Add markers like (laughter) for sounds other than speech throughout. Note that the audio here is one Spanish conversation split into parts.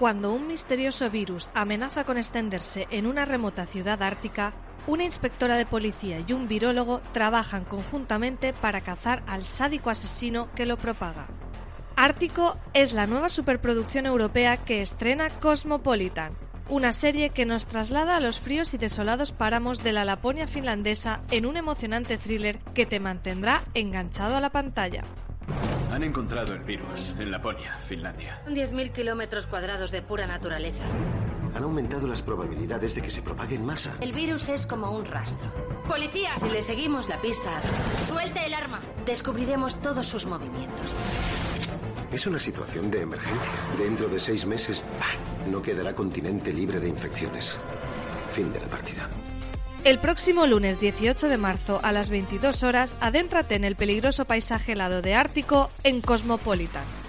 Cuando un misterioso virus amenaza con extenderse en una remota ciudad ártica, una inspectora de policía y un virólogo trabajan conjuntamente para cazar al sádico asesino que lo propaga. Ártico es la nueva superproducción europea que estrena Cosmopolitan, una serie que nos traslada a los fríos y desolados páramos de la Laponia finlandesa en un emocionante thriller que te mantendrá enganchado a la pantalla. Han encontrado el virus en Laponia, Finlandia. 10.000 kilómetros cuadrados de pura naturaleza. Han aumentado las probabilidades de que se propague en masa. El virus es como un rastro. ¡Policía! Si le seguimos la pista, ¡suelte el arma! Descubriremos todos sus movimientos. Es una situación de emergencia. Dentro de seis meses, ¡pah! no quedará continente libre de infecciones. Fin de la partida. El próximo lunes 18 de marzo a las 22 horas, adéntrate en el peligroso paisaje helado de Ártico en Cosmopolitan.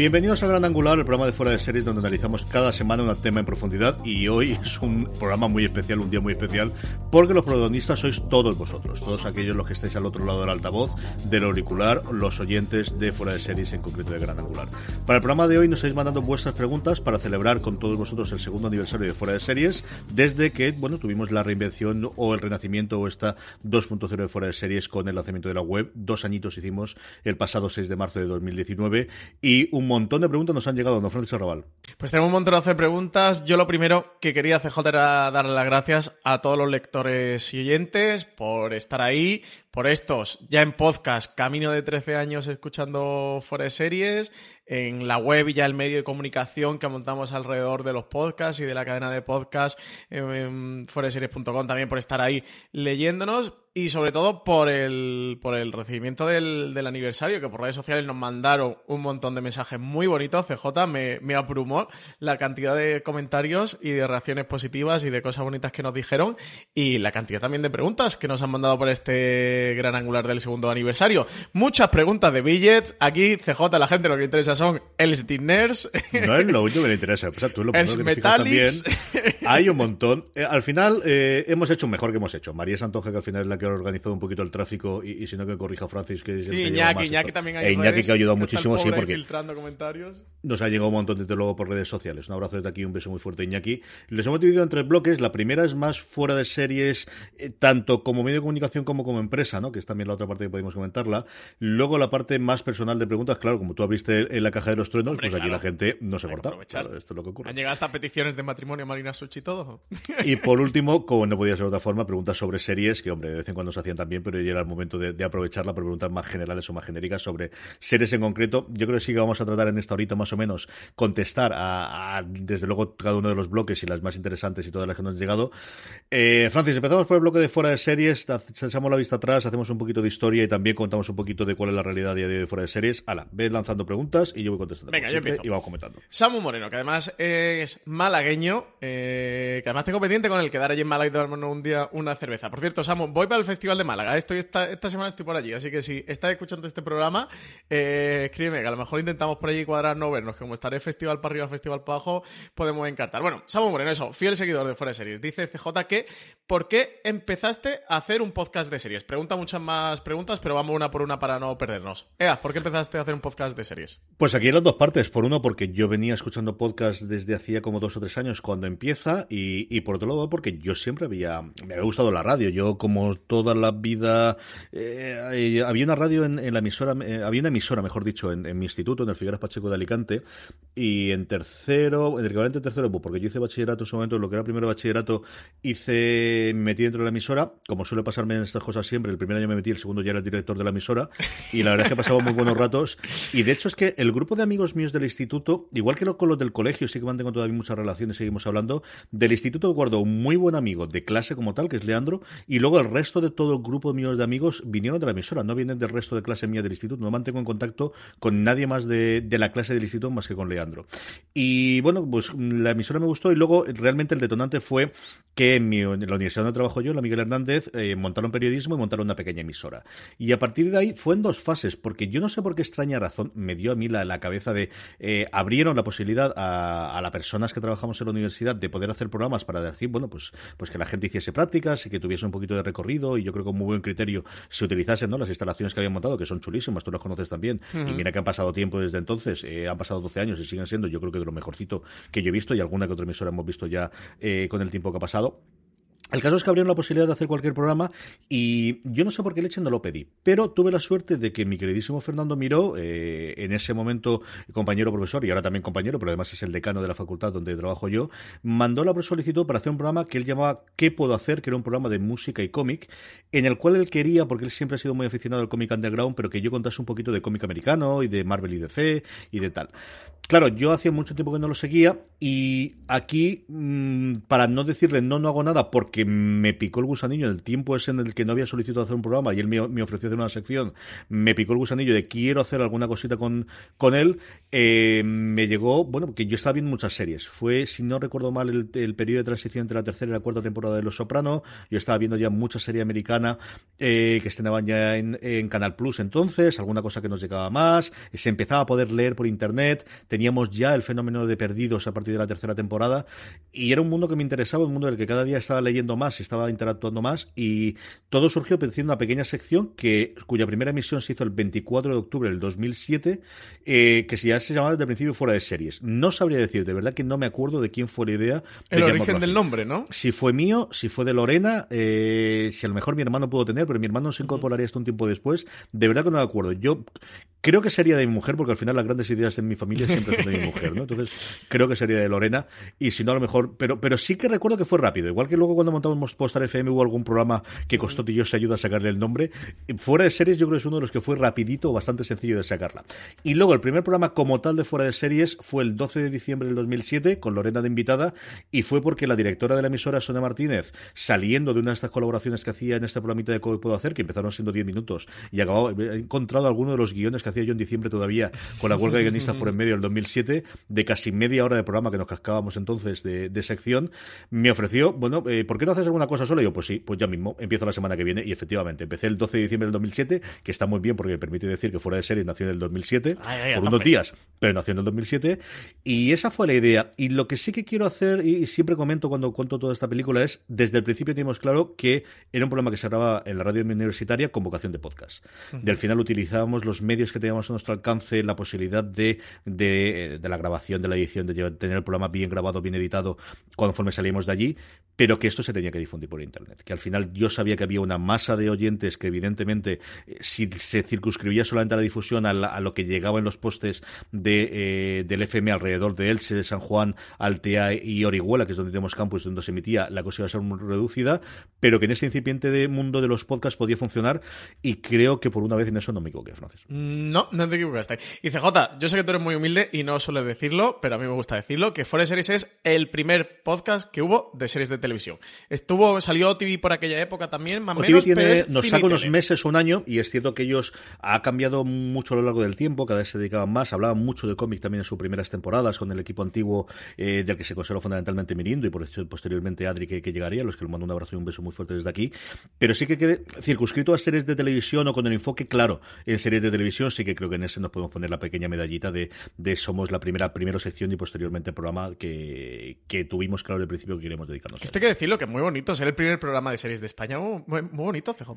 Bienvenidos a Gran Angular, el programa de fuera de series donde analizamos cada semana un tema en profundidad y hoy es un programa muy especial, un día muy especial, porque los protagonistas sois todos vosotros, todos aquellos los que estáis al otro lado del altavoz, del auricular, los oyentes de fuera de series, en concreto de Gran Angular. Para el programa de hoy nos estáis mandando vuestras preguntas para celebrar con todos vosotros el segundo aniversario de fuera de series, desde que, bueno, tuvimos la reinvención o el renacimiento o esta 2.0 de fuera de series con el lanzamiento de la web. Dos añitos hicimos el pasado 6 de marzo de 2019 y un montón de preguntas nos han llegado, ¿no, Francisco Raval? Pues tenemos un montón de preguntas. Yo lo primero que quería hacer, era darle las gracias a todos los lectores y oyentes por estar ahí, por estos ya en podcast, camino de 13 años escuchando fuera series, en la web y ya el medio de comunicación que montamos alrededor de los podcasts y de la cadena de podcast en, foreseries.com también por estar ahí leyéndonos y sobre todo por el, por el recibimiento del, del, aniversario, que por redes sociales nos mandaron un montón de mensajes muy bonitos. CJ me, me abrumó la cantidad de comentarios y de reacciones positivas y de cosas bonitas que nos dijeron y la cantidad también de preguntas que nos han mandado por este gran angular del segundo aniversario. Muchas preguntas de billets. Aquí, CJ, la gente lo que le interesa son el Stinners. No es lo único que le interesa. O sea, tú lo (laughs) que también. Hay un montón. Eh, al final, eh, hemos hecho mejor que hemos hecho. María Santoja, que al final es la que ha organizado un poquito el tráfico, y, si no que corrija Francis, que Sí, Iñaki, Iñaki también hay e Iñaki que ha ayudado muchísimo, sí, porque filtrando comentarios. nos ha llegado un montón de luego por redes sociales. Un abrazo desde aquí, un beso muy fuerte, Iñaki. Les hemos dividido en tres bloques. La primera es más fuera de series, eh, tanto como medio de comunicación como como empresa, ¿no? Que es también la otra parte que podemos comentarla. Luego la parte más personal de preguntas, claro, como tú abriste en la caja de los truenos, pues aquí la gente no se corta. esto es lo que ocurre. Han llegado hasta peticiones de matrimonio, Marina Suchi y todo. Y por último, como no podía ser de otra forma, preguntas sobre series, que hombre, de vez en cuando se hacían también, pero ya era el momento de, aprovecharla para preguntas más generales o más genéricas sobre series en concreto. Yo creo que sí que vamos a tratar en esta horita más o menos contestar a, desde luego cada uno de los bloques y las más interesantes y todas las que nos han llegado. Eh, Francis, empezamos por el bloque de fuera de series, echamos la vista atrás, hacemos un poquito de historia y también contamos un poquito de cuál es la realidad día de de fuera de series. Ala, ves lanzando preguntas y yo voy contestando. Venga, yo empiezo. Y vamos comentando. Samu Moreno, que además es malagueño, eh, que además tengo pendiente con el quedar allí en Málaga y tomarnos un día una cerveza. Por cierto, Samu, voy para el Festival de Málaga. Estoy esta, esta semana estoy por allí, así que si estás escuchando este programa, eh, escríbeme, que a lo mejor intentamos por allí cuadrar no vernos, que como estaré festival para arriba, festival para abajo, podemos encartar. Bueno, Samu Moreno, eso, fiel seguidor de Fuera de Series. Dice CJ que, ¿por qué empezaste a hacer un podcast de series? Pregunta muchas más preguntas, pero vamos una por una para no perdernos. Ea, ¿por qué empezaste a hacer un podcast de series? Pues aquí hay las dos partes. Por uno, porque yo venía escuchando podcast desde hacía como dos o tres años cuando empieza, y, por otro lado, porque yo siempre había, me había gustado la radio. Yo, como toda la vida, eh, había una radio en, la emisora, eh, había una emisora, mejor dicho, en, mi instituto, en el Figueras Pacheco de Alicante. Y en tercero, en el equivalente en tercero, pues porque yo hice bachillerato en su momento, lo que era primero bachillerato, hice, me metí dentro de la emisora, como suele pasarme en estas cosas siempre, el primer año me metí, el segundo ya era el director de la emisora, y la verdad es que pasaba muy buenos ratos. Y de hecho es que el grupo de amigos míos del instituto, igual que con los del colegio, sí que mantengo todavía muchas relaciones, seguimos hablando, del instituto guardo un muy buen amigo de clase como tal, que es Leandro, y luego el resto de todo el grupo mío de amigos vinieron de la emisora, no vienen del resto de clase mía del instituto, no mantengo en contacto con nadie más de, de la clase del instituto más que con Leandro. Y bueno, pues la emisora me gustó y luego realmente el detonante fue que en, mi, en la universidad donde trabajo yo, la Miguel Hernández, eh, montaron periodismo y montaron una pequeña emisora. Y a partir de ahí fue en dos fases, porque yo no sé por qué extraña razón me dio a mí la, la cabeza de eh, abrieron la posibilidad a, a las personas que trabajamos en la universidad de poder hacer programas para decir, bueno, pues, pues que la gente hiciese prácticas y que tuviese un poquito de recorrido y yo creo que con muy buen criterio se utilizasen ¿no? las instalaciones que habían montado, que son chulísimas, tú las conoces también. Uh -huh. Y mira que han pasado tiempo desde entonces, eh, han pasado 12 años y siguen siendo, yo creo que de lo mejorcito que yo he visto y alguna que otra emisora hemos visto ya eh, con el tiempo que ha pasado. El caso es que abrieron la posibilidad de hacer cualquier programa y yo no sé por qué leche no lo pedí, pero tuve la suerte de que mi queridísimo Fernando Miró, eh, en ese momento compañero profesor y ahora también compañero, pero además es el decano de la facultad donde trabajo yo, mandó la solicitud para hacer un programa que él llamaba ¿Qué puedo hacer? que era un programa de música y cómic, en el cual él quería, porque él siempre ha sido muy aficionado al cómic underground, pero que yo contase un poquito de cómic americano y de Marvel y DC y de tal. Claro, yo hacía mucho tiempo que no lo seguía y aquí, mmm, para no decirle no, no hago nada porque me picó el gusanillo en el tiempo en el que no había solicitado hacer un programa y él me, me ofreció hacer una sección, me picó el gusanillo de quiero hacer alguna cosita con, con él, eh, me llegó, bueno, porque yo estaba viendo muchas series. Fue, si no recuerdo mal, el, el periodo de transición entre la tercera y la cuarta temporada de Los Soprano. Yo estaba viendo ya mucha serie americana eh, que estrenaban ya en, en Canal Plus entonces, alguna cosa que nos llegaba más, se empezaba a poder leer por internet, teníamos ya el fenómeno de perdidos a partir de la tercera temporada y era un mundo que me interesaba, un mundo del que cada día estaba leyendo más, estaba interactuando más y todo surgió pensando una pequeña sección que cuya primera emisión se hizo el 24 de octubre del 2007 eh, que ya se llamaba desde el principio fuera de series. No sabría decir, de verdad que no me acuerdo de quién fue la idea. El origen del nombre, ¿no? Si fue mío, si fue de Lorena, eh, si a lo mejor mi hermano pudo tener, pero mi hermano se incorporaría hasta un tiempo después. De verdad que no me acuerdo. Yo creo que sería de mi mujer, porque al final las grandes ideas en mi familia siempre son de mi mujer, ¿no? Entonces, creo que sería de Lorena, y si no, a lo mejor, pero, pero sí que recuerdo que fue rápido, igual que luego cuando montamos Postar FM hubo algún programa que costó y se ayuda a sacarle el nombre. Fuera de series, yo creo que es uno de los que fue rapidito, bastante sencillo de sacarla. Y luego, el primer programa como tal de Fuera de Series fue el 12 de diciembre del 2007, con Lorena de invitada, y fue porque la directora de la emisora, Sonia Martínez, saliendo de una de estas colaboraciones que hacía en este programita de Cómo Puedo Hacer, que empezaron siendo 10 minutos, y acabó, he encontrado alguno de los guiones que hacía yo en diciembre todavía con la huelga de guionistas por en medio del 2007, de casi media hora de programa que nos cascábamos entonces de, de sección, me ofreció, bueno, eh, ¿por qué no haces alguna cosa sola? Y yo, pues sí, pues ya mismo, empiezo la semana que viene y efectivamente, empecé el 12 de diciembre del 2007, que está muy bien porque me permite decir que fuera de serie nació en el 2007, ay, ay, por unos días, pero nació en el 2007, y esa fue la idea. Y lo que sí que quiero hacer, y siempre comento cuando cuento toda esta película, es, desde el principio teníamos claro que era un programa que se grababa en la radio universitaria con vocación de podcast. Uh -huh. Del final utilizábamos los medios que teníamos a nuestro alcance, la posibilidad de, de, de la grabación, de la edición, de tener el programa bien grabado, bien editado, conforme salimos de allí, pero que esto se tenía que difundir por Internet. Que al final yo sabía que había una masa de oyentes que evidentemente, eh, si se circunscribía solamente a la difusión, a, la, lo que llegaba en los postes de, eh, del FM alrededor de Elche, de San Juan, Altea y Orihuela, que es donde tenemos campus, donde se emitía, la cosa iba a ser muy reducida, pero que en ese incipiente de mundo de los podcasts podía funcionar y creo que por una vez en eso no me equivoqué, Francis. No, no te equivocaste. Y CJ, yo sé que tú eres muy humilde y no suele decirlo, pero a mí me gusta decirlo, que Fuera Series es el primer podcast que hubo de series de televisión. Estuvo, salió OTV por aquella época también, más o menos, tiene, nos saca unos meses, un año, y es cierto que ellos ha cambiado mucho a lo largo del tiempo, cada vez se dedicaban más, hablaban mucho de cómic también en sus primeras temporadas, con el equipo antiguo eh, del que se conservó fundamentalmente Mirindo y por eso posteriormente Adri que, que llegaría, a los que le mando un abrazo y un beso muy fuerte desde aquí, pero sí que quede circunscrito a series de televisión o con el enfoque claro en series de televisión, sí que creo que en ese nos podemos poner la pequeña medallita de, de somos la primera primera sección y posteriormente programa que, que tuvimos claro desde el principio que queremos dedicarnos. Estoy hay que decirlo, que es muy bonito ser el primer programa de series de España. Muy, muy- bonito, CJ.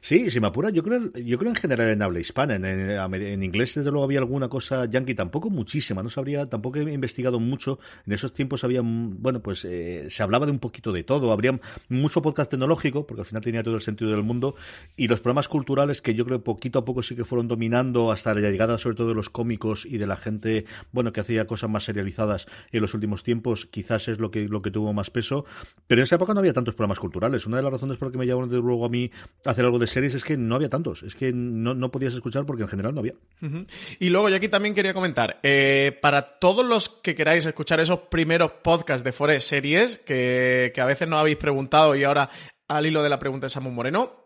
Sí, si me apura, yo creo, yo creo en general en habla hispana. En, en- en inglés, desde luego, había alguna cosa yankee, tampoco muchísima, no sabría, tampoco he investigado mucho. En esos tiempos había, bueno, pues eh, se hablaba de un poquito de todo. Habría mucho podcast tecnológico, porque al final tenía todo el sentido del mundo. Y los programas culturales que yo creo poquito a poco sí que fueron dominando hasta la llegada, sobre todo, de los cómicos y de la gente, bueno, que hacía cosas más serializadas en los últimos tiempos, quizás es lo que, lo que tuvo más peso. Pero en esa época no había tantos programas culturales. Una de las razones por las que me llamaron desde luego a mí hacer algo de series es que no había tantos. Es que no, no podías escuchar porque en general no había. Y luego yo aquí también quería comentar, eh, para todos los que queráis escuchar esos primeros podcasts de Forest Series, que, que a veces no habéis preguntado y ahora al hilo de la pregunta de Samu Moreno,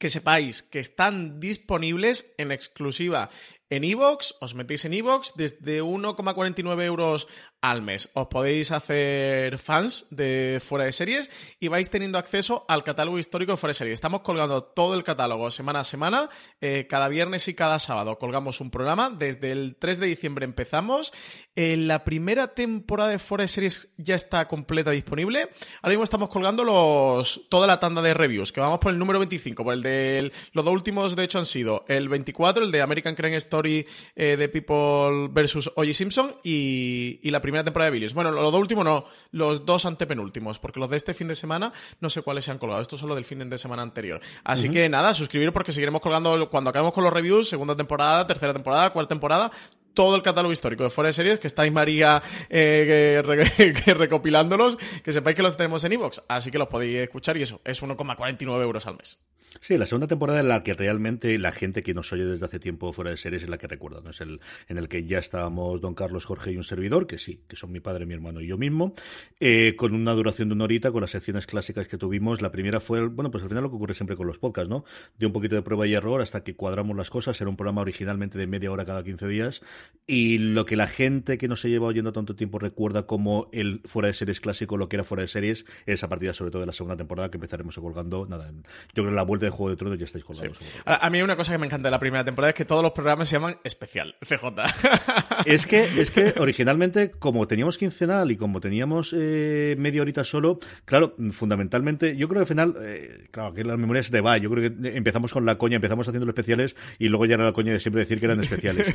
que sepáis que están disponibles en exclusiva en iVoox, os metéis en iVoox desde 1,49 euros al mes. Os podéis hacer fans de Fuera de Series y vais teniendo acceso al catálogo histórico de Fuera de Series. Estamos colgando todo el catálogo semana a semana, eh, cada viernes y cada sábado colgamos un programa. Desde el 3 de diciembre empezamos. Eh, la primera temporada de Fuera de Series ya está completa disponible. Ahora mismo estamos colgando los toda la tanda de reviews, que vamos por el número 25, por el de los dos últimos de hecho han sido el 24, el de American Crime Story eh, de People versus O.J. Simpson y, y la primera temporada de Billions. Bueno, los dos últimos no, los dos antepenúltimos, porque los de este fin de semana no sé cuáles se han colgado. Estos son los del fin de semana anterior. Así que nada, suscribiros porque seguiremos colgando cuando acabemos con los reviews, segunda temporada, tercera temporada, cuarta temporada, todo el catálogo histórico de Fuera de Series, que está ahí María eh, que re- (laughs) que recopilándolos, que sepáis que los tenemos en iVoox, así que los podéis escuchar y eso, es 1,49 euros al mes. Sí, la segunda temporada en la que realmente la gente que nos oye desde hace tiempo fuera de series es la que recuerda, ¿no? Es el en el que ya estábamos don Carlos, Jorge y un servidor, que sí, que son mi padre, mi hermano y yo mismo, eh, con una duración de una horita, con las secciones clásicas que tuvimos. La primera fue, bueno, pues al final lo que ocurre siempre con los podcasts, ¿no? De un poquito de prueba y error hasta que cuadramos las cosas. Era un programa originalmente de media hora cada 15 días. Y lo que la gente que no se lleva oyendo tanto tiempo recuerda como el fuera de series clásico, lo que era fuera de series, es a partir sobre todo de la segunda temporada que empezaremos colgando. Nada, en- yo creo que la vuelta de Juego de Tronos ya estáis colgados. seguro. Ahora, a mí una cosa que me encanta de la primera temporada es que todos los programas se llaman especial, CJ. (laughs) Es que, es que originalmente, como teníamos quincenal y como teníamos eh, media horita solo, claro, fundamentalmente, yo creo que al final, eh, claro, que la memoria se te va. Yo creo que empezamos con la coña, empezamos haciendo los especiales y luego ya era la coña de siempre decir que eran especiales.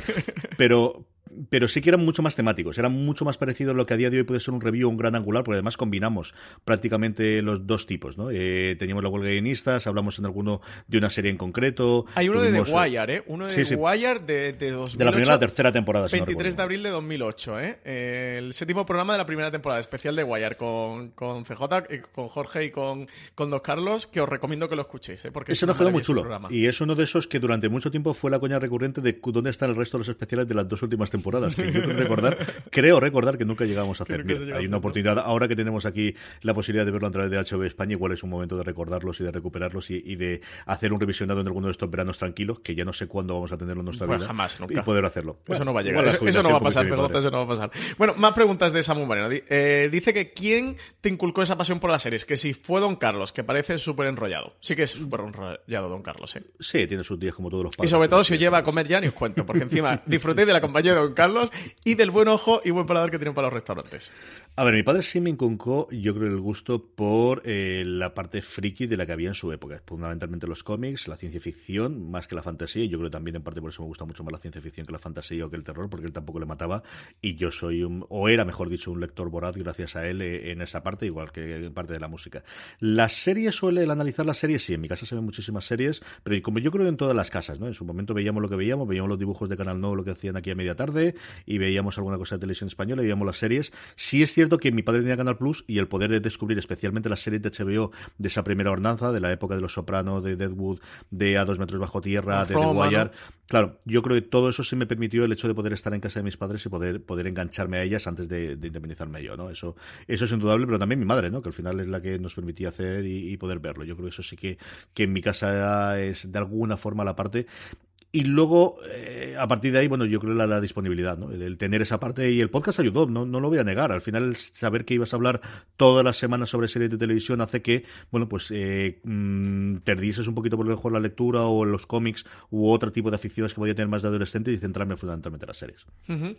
Pero, (laughs) pero sí que eran mucho más temáticos, eran mucho más parecidos a lo que a día de hoy puede ser un review o un gran angular, porque además combinamos prácticamente los dos tipos, ¿no? Eh, teníamos la huelga de guionistas, hablamos en alguno de una serie en concreto. Hay uno de The Wire, ¿eh? Uno de sí, sí. Wire de, de 2008. De la primera a la tercera temporada, si no 23 de abril de 2008, ¿eh? Eh, El séptimo programa de la primera temporada, especial de Wire, con, con CJ, eh, con Jorge y con, con Dos Carlos, que os recomiendo que lo escuchéis, ¿eh? Porque es Eso nos quedó muy chulo. programa. Y es uno de esos que durante mucho tiempo fue la coña recurrente de dónde están el resto de los especiales de las dos últimas temporadas. Que yo creo recordar, (laughs) creo recordar que nunca llegamos a hacer. Mira, hay una oportunidad, ahora que tenemos aquí la posibilidad de verlo a través de HBO España, igual es un momento de recordarlos y de recuperarlos y, y de hacer un revisionado en alguno de estos veranos tranquilos, que ya no sé cuándo vamos a tenerlo en nuestra Pues vida. jamás, nunca. Y poder hacerlo. Eso Bueno, no va a llegar. Eso, eso no va a pasar, mi eso no va a pasar. Bueno, más preguntas de Samu Moreno. Eh, dice que quién te inculcó esa pasión por las series, que si fue Don Carlos, que parece súper enrollado. Sí que es súper enrollado Don Carlos, ¿eh? Sí, tiene sus días como todos los Y padres. sobre todo si os lleva a comer ya ni os cuento, porque encima disfrutéis de la compañía de Don Carlos y del buen ojo y buen paladar que tienen para los restaurantes. A ver, mi padre sí me inculcó, yo creo, el gusto por eh, la parte friki de la que había en su época. Fundamentalmente los cómics, la ciencia ficción, más que la fantasía. Yo creo también, en parte, por eso me gusta mucho más la ciencia ficción que la fantasía o que el terror, porque él tampoco le mataba. Y yo soy un, o era, mejor dicho, un lector voraz gracias a él eh, en esa parte, igual que en parte de la música. Las series suele, el analizar las series, sí, en mi casa se ven muchísimas series, pero como yo creo en todas las casas, ¿no? En su momento veíamos lo que veíamos, veíamos los dibujos de Canal No, lo que hacían aquí a media tarde, y veíamos alguna cosa de televisión española, y veíamos las series. Sí es cierto que mi padre tenía Canal Plus y el poder de descubrir especialmente las series de HBO de esa primera hornanza, de la época de Los Sopranos, de Deadwood, de A dos metros bajo tierra, de Roma, The Wire. ¿no? Claro, yo creo que todo eso sí me permitió el hecho de poder estar en casa de mis padres y poder, poder engancharme a ellas antes de, de indemnizarme yo, ¿no? Eso, eso es indudable, pero también mi madre, ¿no? Que al final es la que nos permitía hacer y, y poder verlo. Yo creo que eso sí que, que en mi casa es de alguna forma la parte. Y luego, eh, a partir de ahí, bueno, yo creo la, disponibilidad, ¿no? El, tener esa parte y el podcast ayudó, no, no lo voy a negar. Al final, saber que ibas a hablar todas las semanas sobre series de televisión hace que, bueno, pues eh, mm, perdieses un poquito por lo mejor la lectura o los cómics u otro tipo de aficiones que podía tener más de adolescente y centrarme fundamentalmente en las series. Ujú.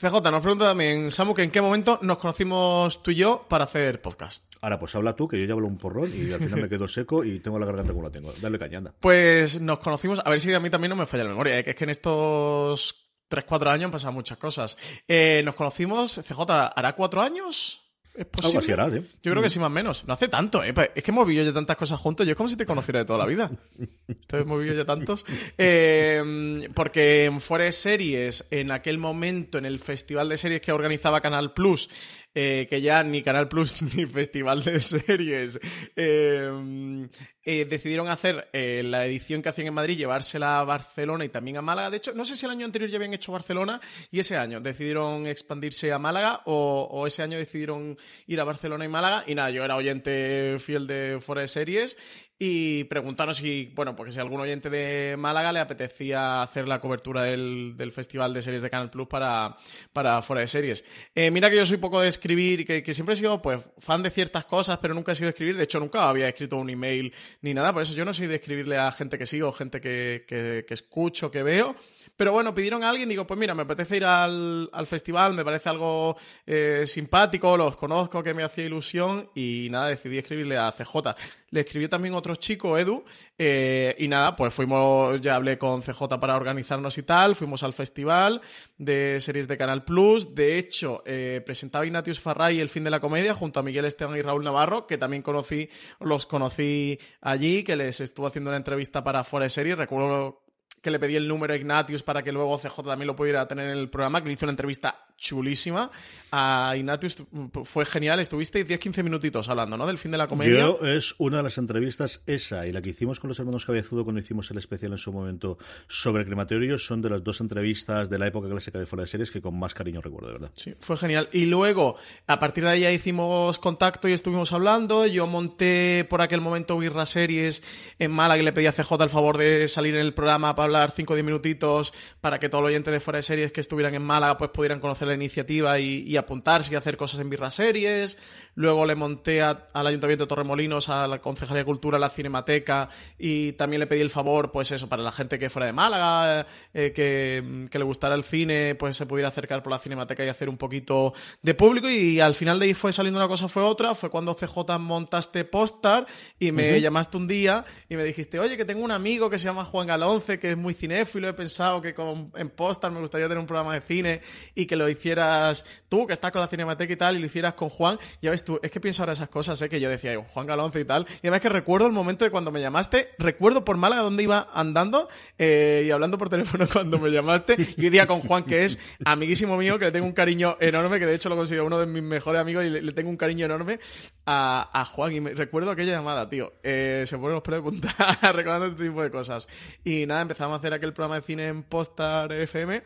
CJ nos pregunta también, Samu, que en qué momento nos conocimos tú y yo para hacer podcast. Ahora, pues habla tú, que yo ya hablo un porrón y al final me quedo seco y tengo la garganta como la tengo. Dale cañanda. Pues nos conocimos, a ver si a mí también no me falla la memoria, ¿eh? que es que en estos 3-4 años han pasado muchas cosas. Eh, nos conocimos, CJ, ¿hará cuatro años? ¿Es posible? Así sí. Yo creo que sí, más o menos. No hace tanto, ¿eh? Es que hemos vivido ya tantas cosas juntos. Yo es como si te conociera de toda la vida. (laughs) Esto hemos vivido ya tantos. Eh, porque en Fuera de Series, en aquel momento, en el festival de series que organizaba Canal Plus, eh, que ya ni Canal Plus (laughs) ni Festival de Series eh, eh, decidieron hacer eh, la edición que hacían en Madrid, llevársela a Barcelona y también a Málaga. De hecho, no sé si el año anterior ya habían hecho Barcelona y ese año decidieron expandirse a Málaga o, ese año decidieron ir a Barcelona y Málaga. Y nada, yo era oyente fiel de Fuera de Series y preguntaron si, bueno, porque si algún oyente de Málaga le apetecía hacer la cobertura del, del Festival de Series de Canal Plus para, para Fuera de Series. Eh, mira que yo soy poco de escribir, que, que siempre he sido pues fan de ciertas cosas, pero nunca he sido de escribir. De hecho, nunca había escrito un email ni nada, por eso yo no soy de escribirle a gente que sigo, gente que, que escucho, que veo. Pero bueno, pidieron a alguien, digo, pues mira, me apetece ir al, al festival, me parece algo eh, simpático, los conozco, que me hacía ilusión y nada, decidí escribirle a CJ. Le escribió también otro chico, Edu, eh, y nada, pues fuimos, ya hablé con CJ para organizarnos y tal, fuimos al festival de series de Canal Plus, de hecho, eh, presentaba Ignatius Farray el fin de la comedia junto a Miguel Esteban y Raúl Navarro, que también conocí, los conocí allí, que les estuvo haciendo una entrevista para Fuera de Series, recuerdo que le pedí el número a Ignatius para que luego CJ también lo pudiera tener en el programa, que le hizo una entrevista chulísima a Ignatius. Fue genial, estuvisteis 10-15 minutitos hablando, ¿no? Del fin de la comedia. Yo es una de las entrevistas, esa y la que hicimos con los hermanos Cabezudo cuando hicimos el especial en su momento sobre crematorio, son de las dos entrevistas de la época clásica de Fuera de Series que con más cariño recuerdo, de verdad. Sí, fue genial. Y luego, a partir de ahí ya hicimos contacto y estuvimos hablando. Yo monté por aquel momento Birra Series en Málaga y le pedí a CJ el favor de salir en el programa para hablar 5 o 10 minutitos para que todo el oyente de Fuera de Series que estuvieran en Málaga pues pudieran conocer la iniciativa y, y apuntarse y hacer cosas en Birra Series. Luego le monté a- al Ayuntamiento de Torremolinos, a la Concejalía de Cultura, a la Cinemateca y también le pedí el favor, pues eso, para la gente que fuera de Málaga, eh, que, que le gustara el cine, pues se pudiera acercar por la Cinemateca y hacer un poquito de público. Y al final de ahí fue saliendo una cosa, fue otra, fue cuando CJ montaste Postar y me llamaste un día y me dijiste, oye, que tengo un amigo que se llama Juan Galonce, que es muy cinéfilo, he pensado que con, en Postar me gustaría tener un programa de cine y que lo hicieras tú, que estás con la Cinemateca y tal, y lo hicieras con Juan. Ya ves tú, es que pienso ahora esas cosas, ¿eh? que yo decía, Juan Galonce y tal. Y además que recuerdo el momento de cuando me llamaste, recuerdo por Málaga donde iba andando eh, y hablando por teléfono (laughs) cuando me llamaste. Y hoy día con Juan, que es amiguísimo mío, que le tengo un cariño enorme, que de hecho lo considero uno de mis mejores amigos y le, le tengo un cariño enorme a, a Juan. Y me, recuerdo aquella llamada, tío. Eh, se ponen los pelos de punta (laughs) recordando este tipo de cosas. Y nada, empezamos a hacer aquel programa de cine en Postar FM.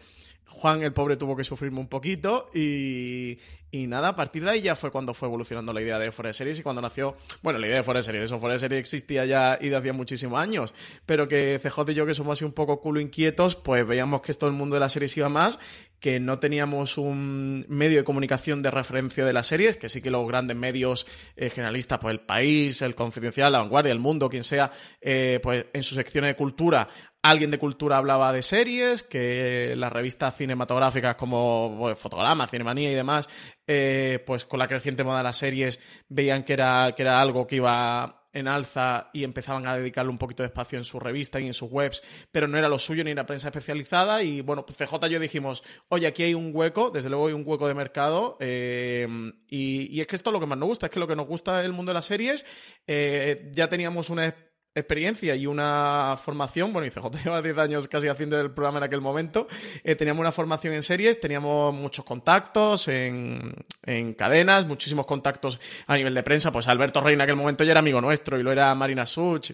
Juan, el pobre, tuvo que sufrirme un poquito y, y nada, a partir de ahí ya fue cuando fue evolucionando la idea de de Series y cuando nació, bueno, la idea de de Series, eso de Series existía ya y de hacía muchísimos años, pero que CJ y yo que somos así un poco culo inquietos, pues veíamos que esto el mundo de las series iba más, que no teníamos un medio de comunicación de referencia de las series, que sí que los grandes medios eh, generalistas, pues El País, El Confidencial, La Vanguardia, El Mundo, quien sea, eh, pues en su sección de cultura alguien de cultura hablaba de series, que las revistas cinematográficas como bueno, Fotograma, Cinemanía y demás, eh, pues con la creciente moda de las series veían que era, que era algo que iba en alza y empezaban a dedicarle un poquito de espacio en su revista y en sus webs, pero no era lo suyo ni la prensa especializada y bueno, pues CJ y yo dijimos, oye, aquí hay un hueco, desde luego hay un hueco de mercado eh, y, es que esto es lo que más nos gusta, es que lo que nos gusta del mundo de las series, eh, ya teníamos una experiencia y una formación, bueno, y CJ lleva 10 años casi haciendo el programa en aquel momento, eh, teníamos una formación en series, teníamos muchos contactos en, en, cadenas, muchísimos contactos a nivel de prensa, pues Alberto Rey en aquel momento ya era amigo nuestro y lo era Marina Such,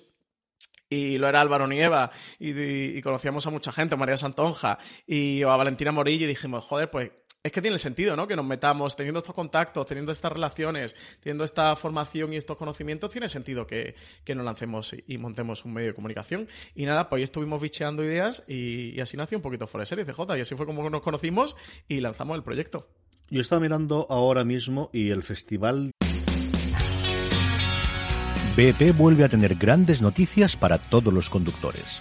y lo era Álvaro Nieva, y, y, conocíamos a mucha gente, María Santonja y a Valentina Morillo, y dijimos, joder, pues es que tiene sentido, ¿no? Que nos metamos teniendo estos contactos, teniendo estas relaciones, teniendo esta formación y estos conocimientos, tiene sentido que, que nos lancemos y, montemos un medio de comunicación. Y nada, pues ahí estuvimos bicheando ideas y, así nació un poquito Fuera de Series CJ y así fue como nos conocimos y lanzamos el proyecto. Yo estaba mirando ahora mismo y el festival BP vuelve a tener grandes noticias para todos los conductores.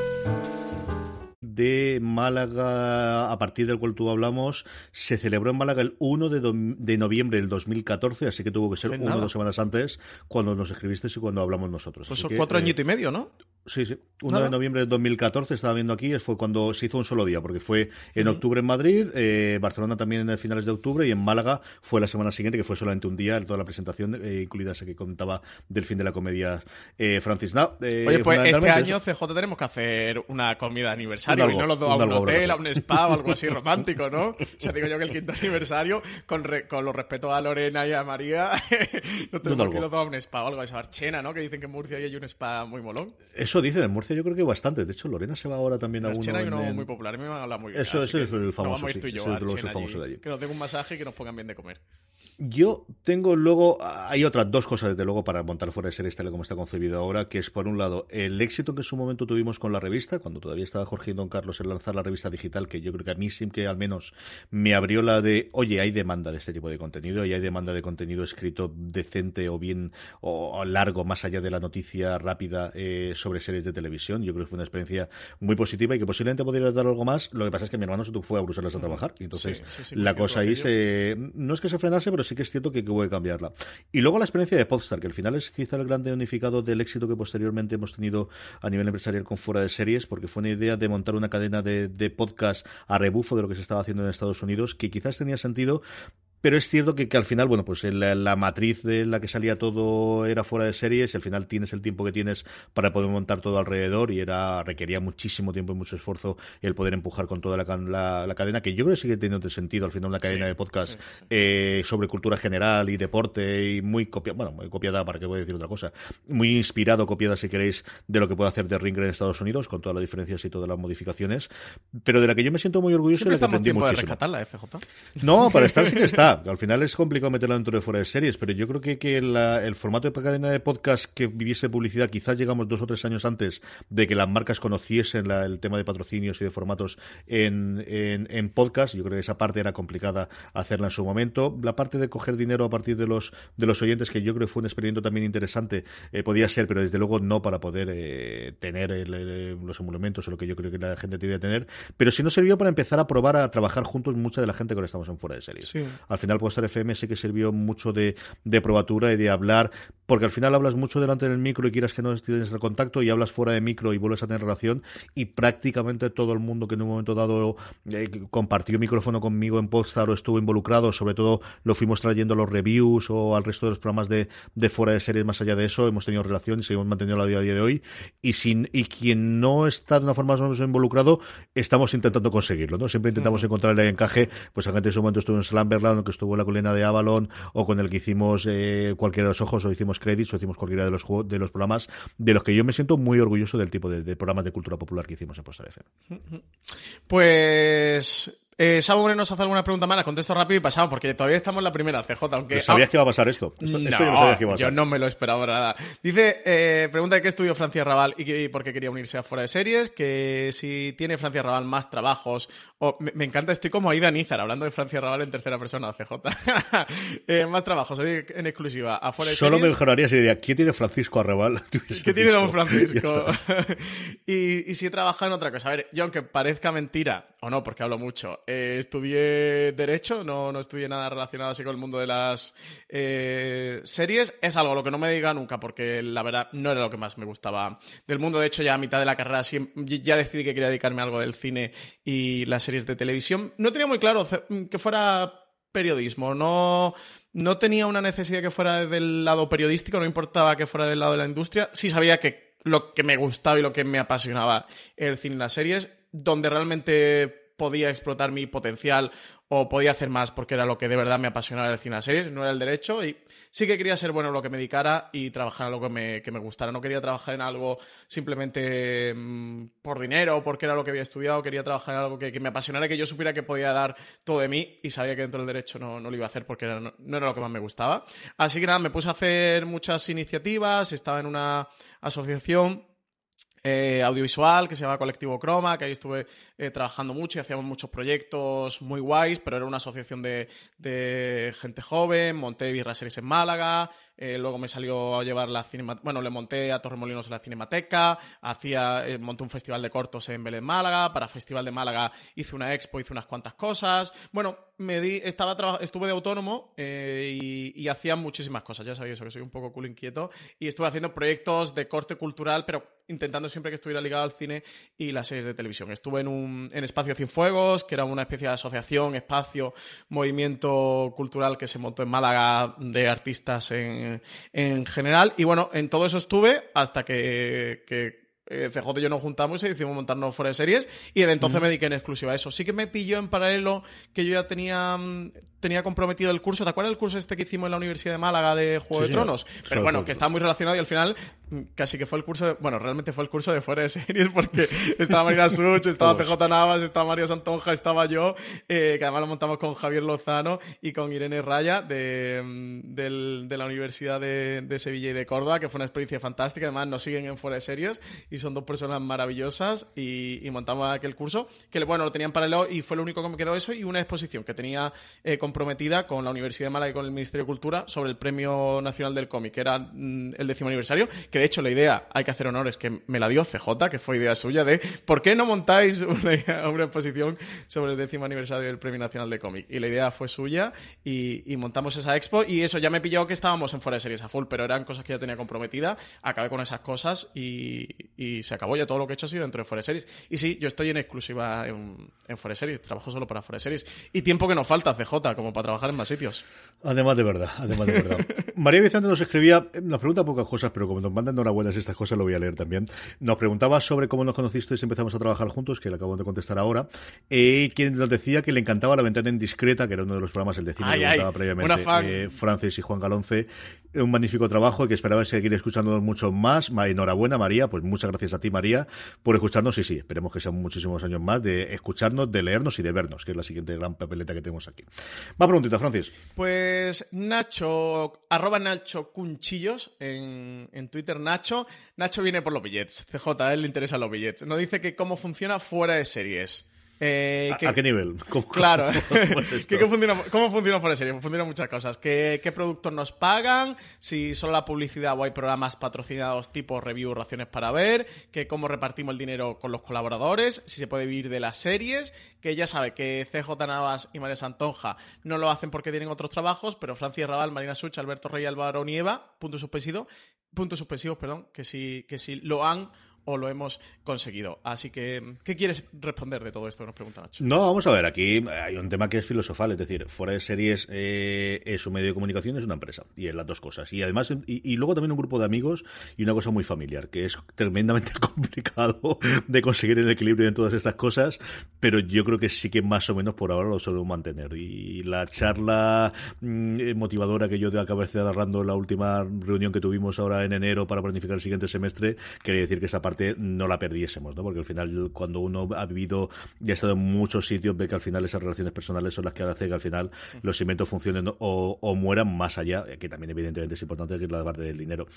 De Málaga, a partir del cual tú hablamos, se celebró en Málaga el 1 de, de noviembre del 2014, así que tuvo que ser una o dos semanas antes cuando nos escribiste y cuando hablamos nosotros. Pues son cuatro eh, añitos y medio, ¿no? Sí, sí. 1 de noviembre del 2014, estaba viendo aquí, fue cuando se hizo un solo día, porque fue en octubre en Madrid, eh, Barcelona también en finales de octubre y en Málaga fue la semana siguiente, que fue solamente un día, toda la presentación, eh, incluida esa que contaba del fin de la comedia eh, Francis Now. Eh, Oye, pues este año CJ tenemos que hacer una comida de aniversario y no los dos a un, hotel, a un spa o algo así (laughs) romántico, ¿no? O sea, digo yo que el quinto aniversario, con, con los respetos a Lorena y a María, (laughs) no tenemos que ir los dos a un spa o algo, a esa Archena, ¿no? Que dicen que en Murcia hay un spa muy molón. Eso dicen, en Murcia yo creo que bastante. De hecho, Lorena se va ahora también a uno. China hay uno muy popular, a mí me habla muy bien. Eso, eso es el famoso. sí, yo es el famoso de allí. Que nos den un masaje y que nos pongan bien de comer. Yo tengo luego, hay otras dos cosas desde luego para montar fuera de series tal como está concebido ahora, que es por un lado el éxito que en su momento tuvimos con la revista, cuando todavía estaba Jorge y Don Carlos en lanzar la revista digital, que yo creo que a mí sí que al menos me abrió la de, oye, hay demanda de este tipo de contenido y hay demanda de contenido escrito decente o bien o largo, más allá de la noticia rápida eh, sobre series de televisión. Yo creo que fue una experiencia muy positiva y que posiblemente podría dar algo más. Lo que pasa es que mi hermano se fue a Bruselas a trabajar y entonces la cosa ahí se, no es que se frenase, pero sí que es cierto que, hubo que cambiarla. Y luego la experiencia de Podstar, que al final es quizá el grande unificado del éxito que posteriormente hemos tenido a nivel empresarial con fuera de series, porque fue una idea de montar una cadena de, de podcast a rebufo de lo que se estaba haciendo en Estados Unidos, que quizás tenía sentido, pero es cierto que, que al final, bueno, pues la, la, matriz de la que salía todo era fuera de series y al final tienes el tiempo que tienes para poder montar todo alrededor y era requería muchísimo tiempo y mucho esfuerzo el poder empujar con toda la, la, cadena, que yo creo que sigue teniendo sentido al final una cadena de podcast eh, sobre cultura general y deporte y muy copiada, bueno, muy copiada, para que voy a decir otra cosa, muy inspirado, copiada si queréis, de lo que puede hacer The Ringer en Estados Unidos, con todas las diferencias y todas las modificaciones, pero de la que yo me siento muy orgulloso de la que aprendí muchísimo. la FJ. No, para estar sí que está. Al final es complicado meterla dentro de fuera de series, pero yo creo que, que la, el formato de cadena de podcast que viviese publicidad, quizás llegamos dos o tres años antes de que las marcas conociesen la, el tema de patrocinios y de formatos en, en, en, podcast. Yo creo que esa parte era complicada hacerla en su momento. La parte de coger dinero a partir de los, de los oyentes, que yo creo que fue un experimento también interesante, eh, podía ser, pero desde luego no para poder eh, tener el, el, los emolumentos o lo que yo creo que la gente tiene que tener. Pero sí nos sirvió para empezar a probar a trabajar juntos mucha de la gente que estamos en fuera de series. Sí. Al final, pues FM sí que sirvió mucho de, de, probatura y de hablar, porque al final hablas mucho delante del micro y quieras que no tienes el contacto y hablas fuera de micro y vuelves a tener relación y prácticamente todo el mundo que en un momento dado eh, compartió micrófono conmigo en Podstar o estuvo involucrado, sobre todo lo fuimos trayendo a los reviews o al resto de los programas de, de fuera de series más allá de eso, hemos tenido relación y seguimos manteniendo la día a día de hoy y sin y quien no está de una forma más o menos involucrado, estamos intentando conseguirlo, ¿no? Siempre intentamos encontrar el encaje, pues a gente en su momento estuvo en Slamberland, estuvo la colina de Avalon o con el que hicimos eh, cualquiera de los ojos o hicimos credits o hicimos cualquiera de los de los programas de los que yo me siento muy orgulloso del tipo de, programas de cultura popular que hicimos en Postar FM. Pues Eh, Sabo nos hace alguna pregunta mala, contesto rápido y pasamos, porque todavía estamos en la primera CJ, aunque... ¿Sabías que iba a pasar esto? no, yo no me lo esperaba nada. Dice, eh, pregunta de qué estudió Francia Raval y, por qué quería unirse a Fuera de Series, que si tiene Francia Raval más trabajos, o me, encanta, estoy como Aida Nízar, hablando de Francia Raval en tercera persona, CJ. (laughs) eh, más trabajos, en exclusiva a Fuera de Solo me mejoraría si diría, ¿qué tiene Francisco Arrabal? (laughs) ¿Qué tiene Don Francisco? (laughs) y, y si he trabajado en otra cosa. A ver, yo aunque parezca mentira, o no, porque hablo mucho, eh, estudié Derecho, no, no estudié nada relacionado así con el mundo de las eh, series. Es algo lo que no me diga nunca, porque la verdad no era lo que más me gustaba del mundo. De hecho, ya a mitad de la carrera ya decidí que quería dedicarme a algo del cine y las series de televisión. No tenía muy claro que fuera periodismo, no, no tenía una necesidad que fuera del lado periodístico, no importaba que fuera del lado de la industria. Sí sabía que lo que me gustaba y lo que me apasionaba el cine y las series, donde realmente podía explotar mi potencial o podía hacer más porque era lo que de verdad me apasionaba el cine a series, no era el derecho y sí que quería ser bueno en lo que me dedicara y trabajar en algo que me, que me gustara. No quería trabajar en algo simplemente mm, por dinero o porque era lo que había estudiado, quería trabajar en algo que, me apasionara que yo supiera que podía dar todo de mí y sabía que dentro del derecho no, no lo iba a hacer porque no, no, era lo que más me gustaba. Así que nada, me puse a hacer muchas iniciativas, estaba en una asociación eh, audiovisual que se llama Colectivo Croma, que ahí estuve eh, trabajando mucho y hacíamos muchos proyectos muy guays, pero era una asociación de, gente joven, monté Birra Series en Málaga, eh, luego me salió a llevar la cinemateca, bueno, le monté a Torremolinos en la Cinemateca, hacía, monté un festival de cortos en Belén, Málaga, para Festival de Málaga hice una expo, hice unas cuantas cosas, bueno, me di, estaba estuve de autónomo eh, y, hacía muchísimas cosas, ya sabéis que soy un poco cool inquieto, y estuve haciendo proyectos de corte cultural, pero intentando siempre que estuviera ligado al cine y las series de televisión. Estuve en un en Espacio Fuegos, que era una especie de asociación, espacio, movimiento cultural que se montó en Málaga de artistas en en, general. Y bueno, en todo eso estuve hasta que, que eh, CJ y yo nos juntamos y decidimos montarnos fuera de series y desde entonces me dediqué en exclusiva a eso. Sí que me pilló en paralelo que yo ya tenía, mm, tenía comprometido el curso. ¿Te acuerdas del curso este que hicimos en la Universidad de Málaga de Juego de Tronos? Pero bueno, que estaba muy relacionado y al final mm, casi que fue el curso de, bueno, realmente fue el curso de fuera de series porque (laughs) estaba Marina Such, estaba PJ Navas, estaba Mario Santonja, estaba yo, eh, que además lo montamos con Javier Lozano y con Irene Raya de, mm, de la Universidad de, de, Sevilla y de Córdoba, que fue una experiencia fantástica. Además nos siguen en fuera de series y son dos personas maravillosas y, montamos aquel curso que, bueno, lo tenían paralelo y fue lo único que me quedó eso y una exposición que tenía eh, comprometida con la Universidad de Málaga y con el Ministerio de Cultura sobre el Premio Nacional del Cómic, que era mm, el décimo aniversario, que de hecho la idea, hay que hacer honores, que me la dio CJ, que fue idea suya, de ¿por qué no montáis una, una exposición sobre el décimo aniversario del Premio Nacional de Cómic? Y la idea fue suya y, montamos esa expo y eso ya me pilló que estábamos en fuera de series a full, pero eran cosas que ya tenía comprometida, acabé con esas cosas y, y se acabó ya todo lo que he hecho ha sido dentro de Forest Series. Y sí, yo estoy en exclusiva en, en Forest Series, trabajo solo para Forest Series. Y tiempo que nos falta, CJ, como para trabajar en más sitios. Además de verdad, además de verdad. (laughs) María Vicente nos escribía, nos pregunta pocas cosas, pero como nos mandan enhorabuenas estas cosas, lo voy a leer también. Nos preguntaba sobre cómo nos conocisteis y empezamos a trabajar juntos, que le acabo de contestar ahora. Y quien nos decía que le encantaba La Ventana Indiscreta, que era uno de los programas, el de cine que contaba previamente eh, Francis y Juan Galonce. Un magnífico trabajo y que esperaba seguir escuchándonos mucho más. Enhorabuena, María. Pues muchas gracias a ti, María, por escucharnos. Y sí, esperemos que sean muchísimos años más de escucharnos, de leernos y de vernos, que es la siguiente gran papeleta que tenemos aquí. Más preguntita, Francis. Pues Nacho, arroba Nacho Cunchillos en, en Twitter, Nacho. Nacho viene por los billets. CJ, a él le interesan los billets. Nos dice que cómo funciona fuera de series. Eh, ¿A, qué nivel? (laughs) claro. ¿Cómo, (laughs) funciona, ¿Cómo funciona por serie? Funcionan muchas cosas. ¿Qué, ¿Qué, productos nos pagan? Si solo la publicidad o hay programas patrocinados tipo review, raciones para ver. Que cómo repartimos el dinero con los colaboradores. Si se puede vivir de las series. Que ya sabe que CJ Navas y María Santonja no lo hacen porque tienen otros trabajos. Pero Francia Raval, Marina Such, Alberto Rey, Álvaro Nieva, puntos suspensivos, puntos suspensivos, perdón, que sí, que sí lo han o lo hemos conseguido. Así que, ¿qué quieres responder de todo esto? Nos pregunta Nacho. No, vamos a ver, aquí hay un tema que es filosofal, es decir, fuera de series eh, es un medio de comunicación, es una empresa, y es las dos cosas. Y además, y, luego también un grupo de amigos y una cosa muy familiar, que es tremendamente (laughs) complicado de conseguir el equilibrio en todas estas cosas, pero yo creo que sí que más o menos por ahora lo solemos mantener. Y la charla mm, motivadora que yo acabé de agarrando en la última reunión que tuvimos ahora en enero para planificar el siguiente semestre, quería decir que esa parte parte no la perdiésemos, ¿no? Porque al final, cuando uno ha vivido y ha estado en muchos sitios, ve que al final esas relaciones personales son las que hacen que al final los cimientos funcionen o, mueran más allá, que también evidentemente es importante que es la parte del dinero.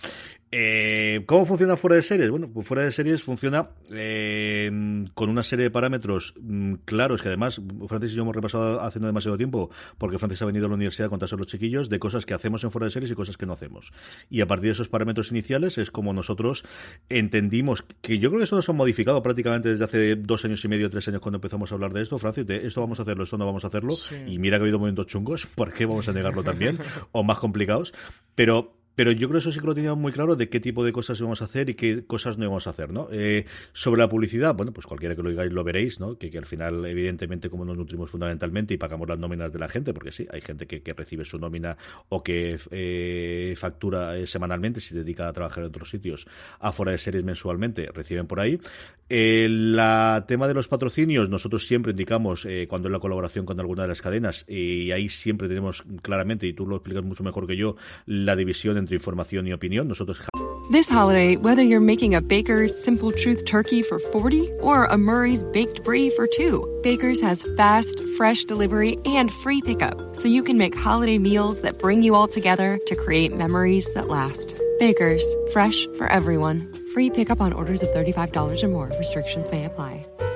Eh, ¿Cómo funciona fuera de series? Bueno, pues fuera de series funciona eh, con una serie de parámetros mm, claros que además Francis y yo hemos repasado hace no demasiado tiempo, porque Francis ha venido a la universidad a contarse a los chiquillos de cosas que hacemos en fuera de series y cosas que no hacemos. Y a partir de esos parámetros iniciales es como nosotros entendimos que yo creo que eso nos ha modificado prácticamente desde hace dos años y medio, tres años cuando empezamos a hablar de esto, Francis, de esto vamos a hacerlo, esto no vamos a hacerlo. Y mira que ha habido momentos chungos, ¿por qué vamos a negarlo también? (laughs) o más complicados. Pero pero yo creo que eso sí que lo teníamos muy claro de qué tipo de cosas íbamos a hacer y qué cosas no íbamos a hacer, ¿no? Eh, sobre la publicidad, bueno, pues cualquiera que lo digáis lo veréis, ¿no? Que, que, al final, evidentemente, como nos nutrimos fundamentalmente y pagamos las nóminas de la gente, porque sí, hay gente que, recibe su nómina o que eh, factura eh, semanalmente, si se dedica a trabajar en otros sitios, a fuera de series mensualmente, reciben por ahí. El tema de los patrocinios, nosotros siempre indicamos cuando es la colaboración con alguna de las cadenas, y ahí siempre tenemos claramente, y tú lo explicas mucho mejor que yo, la división entre información y opinión. Nosotros This holiday, whether you're making a Baker's Simple Truth turkey for 40 or a Murray's baked brie for 2, Baker's has fast, fresh delivery and free pickup, so you can make holiday meals that bring you all together to create memories that last. Baker's, fresh for everyone. Free pickup on orders of $35 or more. Restrictions may apply.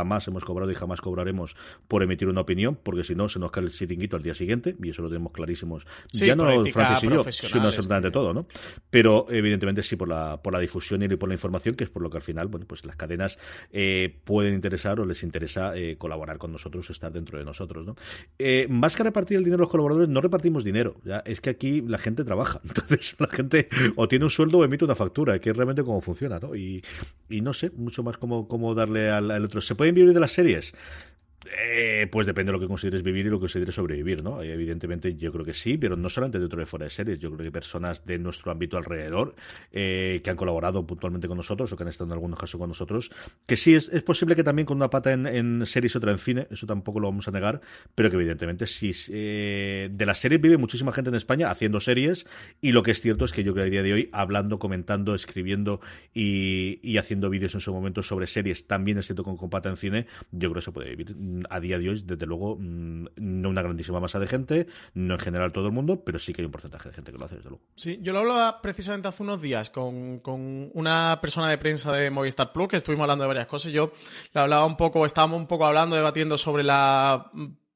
Jamás hemos cobrado y jamás cobraremos por emitir una opinión, porque si no se nos cae el siringuito al día siguiente, y eso lo tenemos clarísimos. ya no Francis y yo, sino absolutamente todo, ¿no? Pero evidentemente sí por la, por la difusión y por la información, que es por lo que al final, bueno, pues las cadenas eh, pueden interesar o les interesa eh, colaborar con nosotros, estar dentro de nosotros, ¿no? Eh, más que repartir el dinero a los colaboradores, no repartimos dinero, ya es que aquí la gente trabaja, (laughs) entonces la gente o tiene un sueldo o emite una factura, que es realmente cómo funciona, ¿no? Y, y no sé mucho más cómo, cómo darle al, al otro. ¿Se pueden vivir de las series? Eh, pues depende de lo que consideres vivir y lo que consideres sobrevivir, ¿no? evidentemente yo creo que sí, pero no solamente dentro de fuera de series, yo creo que personas de nuestro ámbito alrededor eh, que han colaborado puntualmente con nosotros o que han estado en algunos casos con nosotros, que sí es, posible que también con una pata en, series y otra en cine, eso tampoco lo vamos a negar, pero que evidentemente sí, eh, de las series vive muchísima gente en España haciendo series y lo que es cierto es que yo creo que a día de hoy hablando, comentando, escribiendo y, haciendo vídeos en su momento sobre series, también es cierto con, con pata en cine, yo creo que se puede vivir a día de hoy, desde luego, mm, no una grandísima masa de gente, no en general todo el mundo, pero sí que hay un porcentaje de gente que lo hace, desde luego. Sí, yo lo hablaba precisamente hace unos días con, una persona de prensa de Movistar Plus, que estuvimos hablando de varias cosas. Yo le hablaba un poco, estábamos un poco hablando, debatiendo sobre la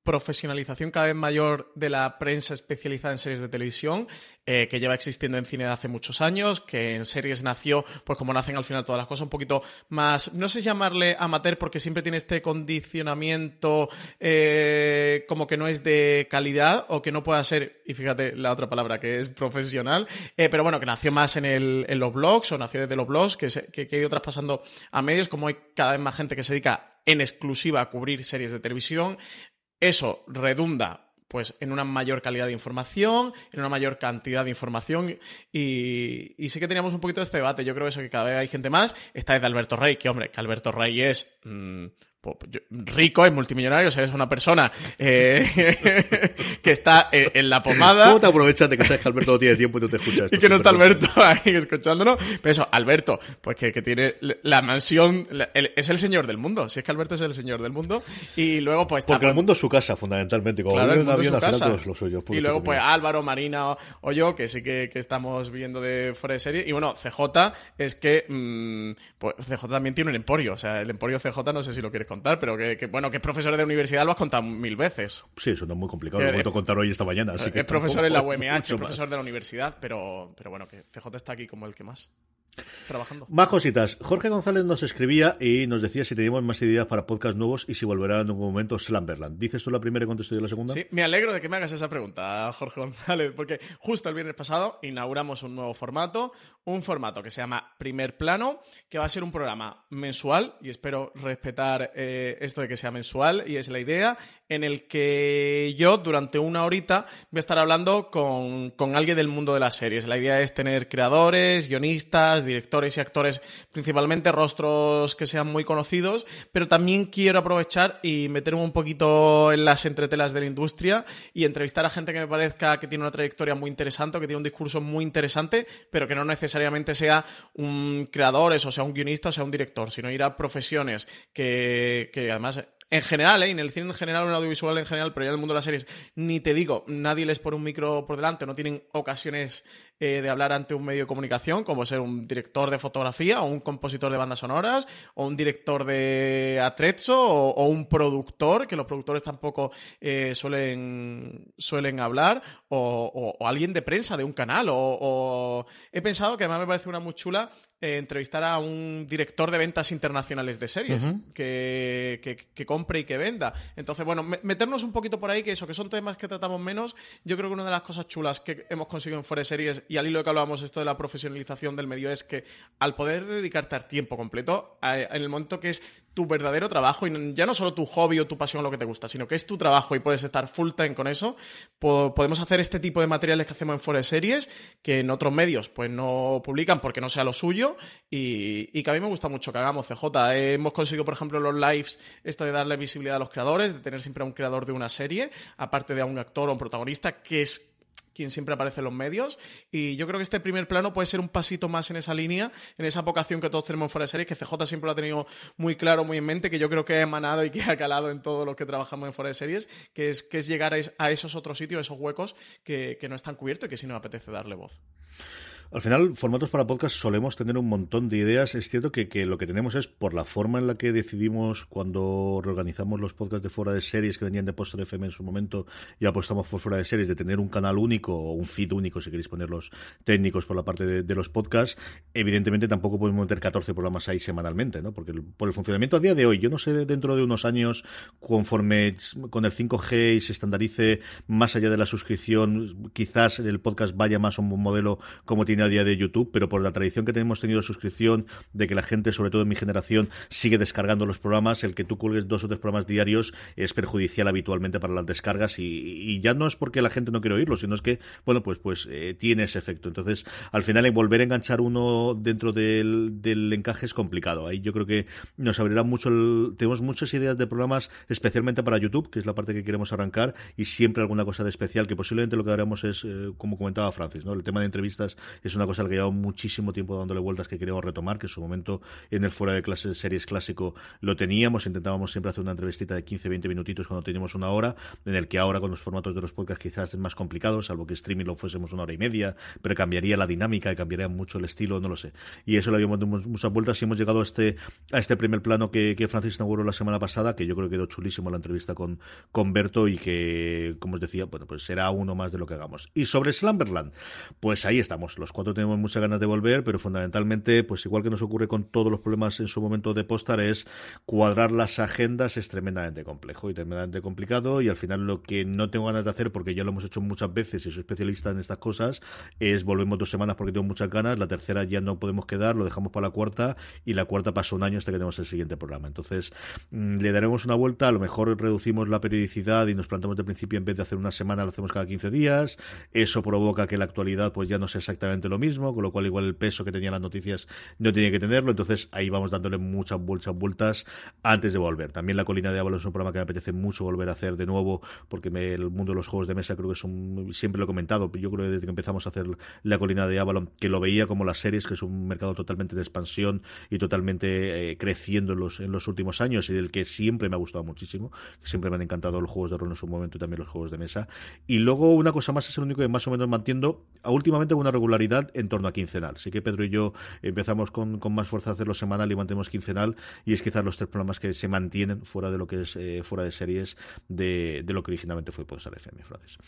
profesionalización cada vez mayor de la prensa especializada en series de televisión, eh, que lleva existiendo en cine de hace muchos años, que en series nació, pues como nacen al final todas las cosas, un poquito más, no sé llamarle amateur porque siempre tiene este condicionamiento eh, como que no es de calidad o que no pueda ser, y fíjate la otra palabra que es profesional, eh, pero bueno, que nació más en, el, en los blogs o nació desde los blogs, que, se, que, ha ido traspasando a medios, como hay cada vez más gente que se dedica en exclusiva a cubrir series de televisión. Eso redunda pues en una mayor calidad de información, en una mayor cantidad de información y, sí que teníamos un poquito de este debate. Yo creo eso que cada vez hay gente más. Está desde Alberto Rey, que hombre, que Alberto Rey es mm, rico, es multimillonario, o sea, es una persona eh, (laughs) que está en, la pomada. ¿Cómo te aprovechas de que sabes que Alberto no tiene tiempo y tú te escuchas? y que no está Alberto ahí escuchándonos. Pero eso, Alberto, pues que, tiene la mansión, es el señor del mundo. Si es que Alberto es el señor del mundo. Y luego, pues. Porque el mundo es su casa, fundamentalmente. Como claro, el casa. y luego, pues Álvaro, Marina o, yo, que sí que, estamos viendo de fuera de serie. Y bueno, CJ es que. Mm, pues CJ también tiene un emporio. O sea, el emporio CJ no sé si lo quieres contar, pero que, bueno, que profesor de universidad lo has contado mil veces. Sí, eso no es muy complicado, lo he vuelto a contar hoy esta mañana. Así que es profesor en la (laughs) UMH, profesor de la universidad, pero, pero bueno, que CJ está aquí como el que más trabajando. Más cositas. Jorge González nos escribía y nos decía si teníamos más ideas para podcast nuevos y si volverá en algún momento Slamberland. ¿Dices tú la primera y contesto yo la segunda? Sí, me alegro de que me hagas esa pregunta, Jorge González, porque justo el viernes pasado inauguramos un nuevo formato, un formato que se llama Primer Plano, que va a ser un programa mensual y espero respetar eh, esto de que sea mensual y es la idea, en el que yo durante una horita voy a estar hablando con, con alguien del mundo de las series. La idea es tener creadores, guionistas, directores y actores, principalmente rostros que sean muy conocidos, pero también quiero aprovechar y meterme un poquito en las entretelas de la industria y entrevistar a gente que me parezca que tiene una trayectoria muy interesante, que tiene un discurso muy interesante, pero que no necesariamente sea un creador, o sea un guionista, o sea un director, sino ir a profesiones que, que además en general, ¿eh? en el cine en general, en audiovisual en general, pero ya en el mundo de las series, ni te digo, nadie les pone un micro por delante, no tienen ocasiones eh, de hablar ante un medio de comunicación, como ser un director de fotografía, o un compositor de bandas sonoras, o un director de atrezzo, o, un productor, que los productores tampoco eh, suelen, suelen hablar, o, alguien de prensa de un canal, o, he pensado que además me parece una muy chula entrevistar a un director de ventas internacionales de series, que, que, que compre y que venda. Entonces, bueno, meternos un poquito por ahí, que eso, que son temas que tratamos menos, yo creo que una de las cosas chulas que hemos conseguido en Forest Series, y al hilo de que hablábamos esto de la profesionalización del medio, es que al poder dedicarte al tiempo completo, en el momento que es tu verdadero trabajo y ya no solo tu hobby o tu pasión o lo que te gusta, sino que es tu trabajo y puedes estar full time con eso, podemos hacer este tipo de materiales que hacemos en Forest Series que en otros medios pues no publican porque no sea lo suyo y, que a mí me gusta mucho que hagamos CJ. hemos conseguido, por ejemplo, los lives, esto de darle visibilidad a los creadores, de tener siempre a un creador de una serie, aparte de a un actor o un protagonista, que es quien siempre aparece en los medios. Y yo creo que este primer plano puede ser un pasito más en esa línea, en esa vocación que todos tenemos fuera de series, que CJ siempre lo ha tenido muy claro, muy en mente, que yo creo que ha emanado y que ha calado en todo lo que trabajamos en fuera de series, que es, que es llegar a, esos otros sitios, esos huecos que, que no están cubiertos y que sí nos apetece darle voz. Al final, formatos para podcast solemos tener un montón de ideas. Es cierto que, que, lo que tenemos es, por la forma en la que decidimos cuando reorganizamos los podcasts de fuera de series que venían de Poster FM en su momento y apostamos por fuera de series, de tener un canal único o un feed único, si queréis poner los técnicos por la parte de, los podcasts, evidentemente tampoco podemos meter 14 programas ahí semanalmente, ¿no? Porque por el funcionamiento a día de hoy, yo no sé dentro de unos años, conforme con el 5G y se estandarice más allá de la suscripción, quizás el podcast vaya más a un modelo como tiene día de YouTube, pero por la tradición que tenemos tenido de suscripción, de que la gente, sobre todo en mi generación, sigue descargando los programas, el que tú cuelgues dos o tres programas diarios es perjudicial habitualmente para las descargas y, ya no es porque la gente no quiere oírlo, sino es que, bueno, pues, pues eh, tiene ese efecto. Entonces, al final, en volver a enganchar uno dentro del, encaje es complicado. Ahí yo creo que nos abrirá mucho, tenemos muchas ideas de programas, especialmente para YouTube, que es la parte que queremos arrancar, y siempre alguna cosa de especial, que posiblemente lo que haremos es, eh, como comentaba Francis, ¿no? El tema de entrevistas es una cosa al que llevamos muchísimo tiempo dándole vueltas que queremos retomar, que en su momento en el fuera de clases de series clásico lo teníamos, intentábamos siempre hacer una entrevistita de 15-20 minutitos cuando teníamos una hora, en el que ahora con los formatos de los podcasts quizás es más complicado, salvo que streaming lo fuésemos una hora y media, pero cambiaría la dinámica y cambiaría mucho el estilo, no lo sé. Y eso lo habíamos dado muchas vueltas y hemos llegado a este, a este primer plano que, que Francis inauguró la semana pasada, que yo creo que quedó chulísimo la entrevista con, con Berto y que, como os decía, bueno, pues será uno más de lo que hagamos. Y sobre Slumberland, pues ahí estamos, los cuatro tenemos muchas ganas de volver, pero fundamentalmente, pues igual que nos ocurre con todos los problemas en su momento de postar, es cuadrar las agendas es tremendamente complejo y tremendamente complicado y al final lo que no tengo ganas de hacer, porque ya lo hemos hecho muchas veces y soy especialista en estas cosas, es volvemos dos semanas porque tengo muchas ganas, la tercera ya no podemos quedar, lo dejamos para la cuarta y la cuarta pasa un año hasta que tenemos el siguiente programa. Entonces, mm, le daremos una vuelta, a lo mejor reducimos la periodicidad y nos planteamos de principio en vez de hacer una semana lo hacemos cada 15 días, eso provoca que la actualidad pues ya no sea exactamente lo mismo, con lo cual igual el peso que tenían las noticias no tenía que tenerlo, entonces ahí vamos dándole muchas vueltas, vueltas antes de volver. También La Colina de Avalon es un programa que me apetece mucho volver a hacer de nuevo, porque el mundo de los juegos de mesa creo que es un, siempre lo he comentado, yo creo que desde que empezamos a hacer La Colina de Avalon, que lo veía como las series, que es un mercado totalmente de expansión y totalmente eh, creciendo en los, en los últimos años y del que siempre me ha gustado muchísimo, siempre me han encantado los juegos de rol en su momento y también los juegos de mesa. Y luego una cosa más es el único que más o menos mantiendo, últimamente una regularidad en torno a quincenal. Así que Pedro y yo empezamos con, más fuerza a hacerlo semanal y mantenemos quincenal y es quizás los tres programas que se mantienen fuera de lo que es eh, fuera de series de, lo que originalmente fue Podstar FM, Francis.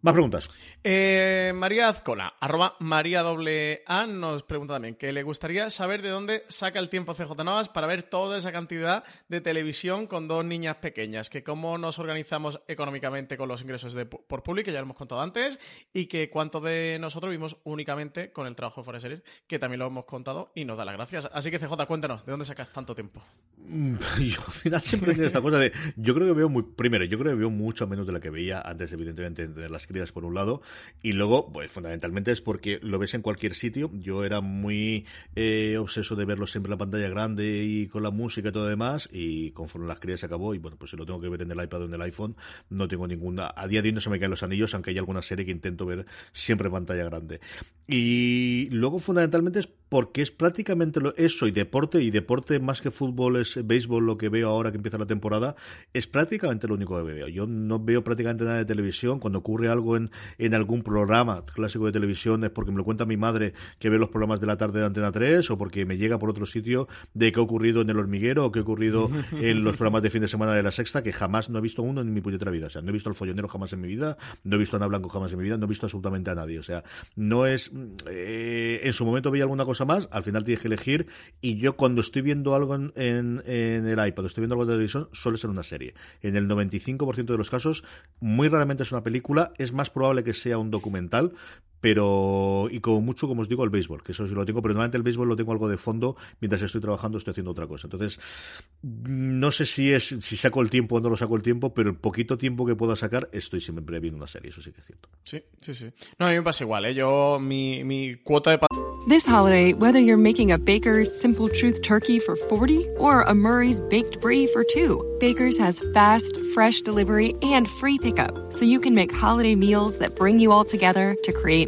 Más preguntas. Eh, María Azcola, arroba María doble A, nos pregunta también que le gustaría saber de dónde saca el tiempo CJ Novas para ver toda esa cantidad de televisión con dos niñas pequeñas, que cómo nos organizamos económicamente con los ingresos de, por público, que ya lo hemos contado antes, y que cuánto de nosotros vivimos únicamente con el trabajo de Fuera Series, que también lo hemos contado y nos da las gracias. Así que CJ, cuéntanos, ¿de dónde sacas tanto tiempo? Mm, (laughs) yo al final siempre tiene esta cosa de, yo creo que veo muy, primero, yo creo que veo mucho menos de la que veía antes, evidentemente, de las crías por un lado, y luego, pues fundamentalmente es porque lo ves en cualquier sitio. Yo era muy eh, obseso de verlo siempre en la pantalla grande y con la música y todo demás, y conforme las crías se acabó, y bueno, pues si lo tengo que ver en el iPad o en el iPhone, no tengo ninguna. A día de hoy no se me caen los anillos, aunque hay alguna serie que intento ver siempre en pantalla grande. Y luego, fundamentalmente, es porque es prácticamente lo, eso y deporte, y deporte más que fútbol es béisbol, lo que veo ahora que empieza la temporada, es prácticamente lo único que veo. Yo no veo prácticamente nada de televisión. Cuando ocurre algo en, en algún programa clásico de televisión es porque me lo cuenta mi madre que ve los programas de la tarde de Antena 3 o porque me llega por otro sitio de qué ha ocurrido en El Hormiguero o qué ha ocurrido en los programas de fin de semana de La Sexta, que jamás no he visto uno en mi puñetera vida. O sea, no he visto al follonero jamás en mi vida, no he visto a Ana Blanco jamás en mi vida, no he visto absolutamente a nadie. O sea, no es... Eh, en su momento veía alguna cosa más, al final tienes que elegir y yo cuando estoy viendo algo en, en, el iPad, estoy viendo algo en televisión, suele ser una serie. En el 95% de los casos, muy raramente es una película, es más probable que sea un documental, pero y como mucho como os digo el béisbol que eso sí lo tengo pero normalmente el béisbol lo tengo algo de fondo mientras estoy trabajando estoy haciendo otra cosa. Entonces no sé si es si saco el tiempo o no lo saco el tiempo pero el poquito tiempo que pueda sacar estoy siempre viendo una serie eso sí que es cierto. Sí sí sí. No a mí me pasa igual ¿eh? yo mi, mi cuota de This holiday whether you're making a Baker's Simple Truth turkey for 40 or a Murray's baked brie for 2 Baker's has fast fresh delivery and free pickup. So you can make holiday meals that bring you all together to create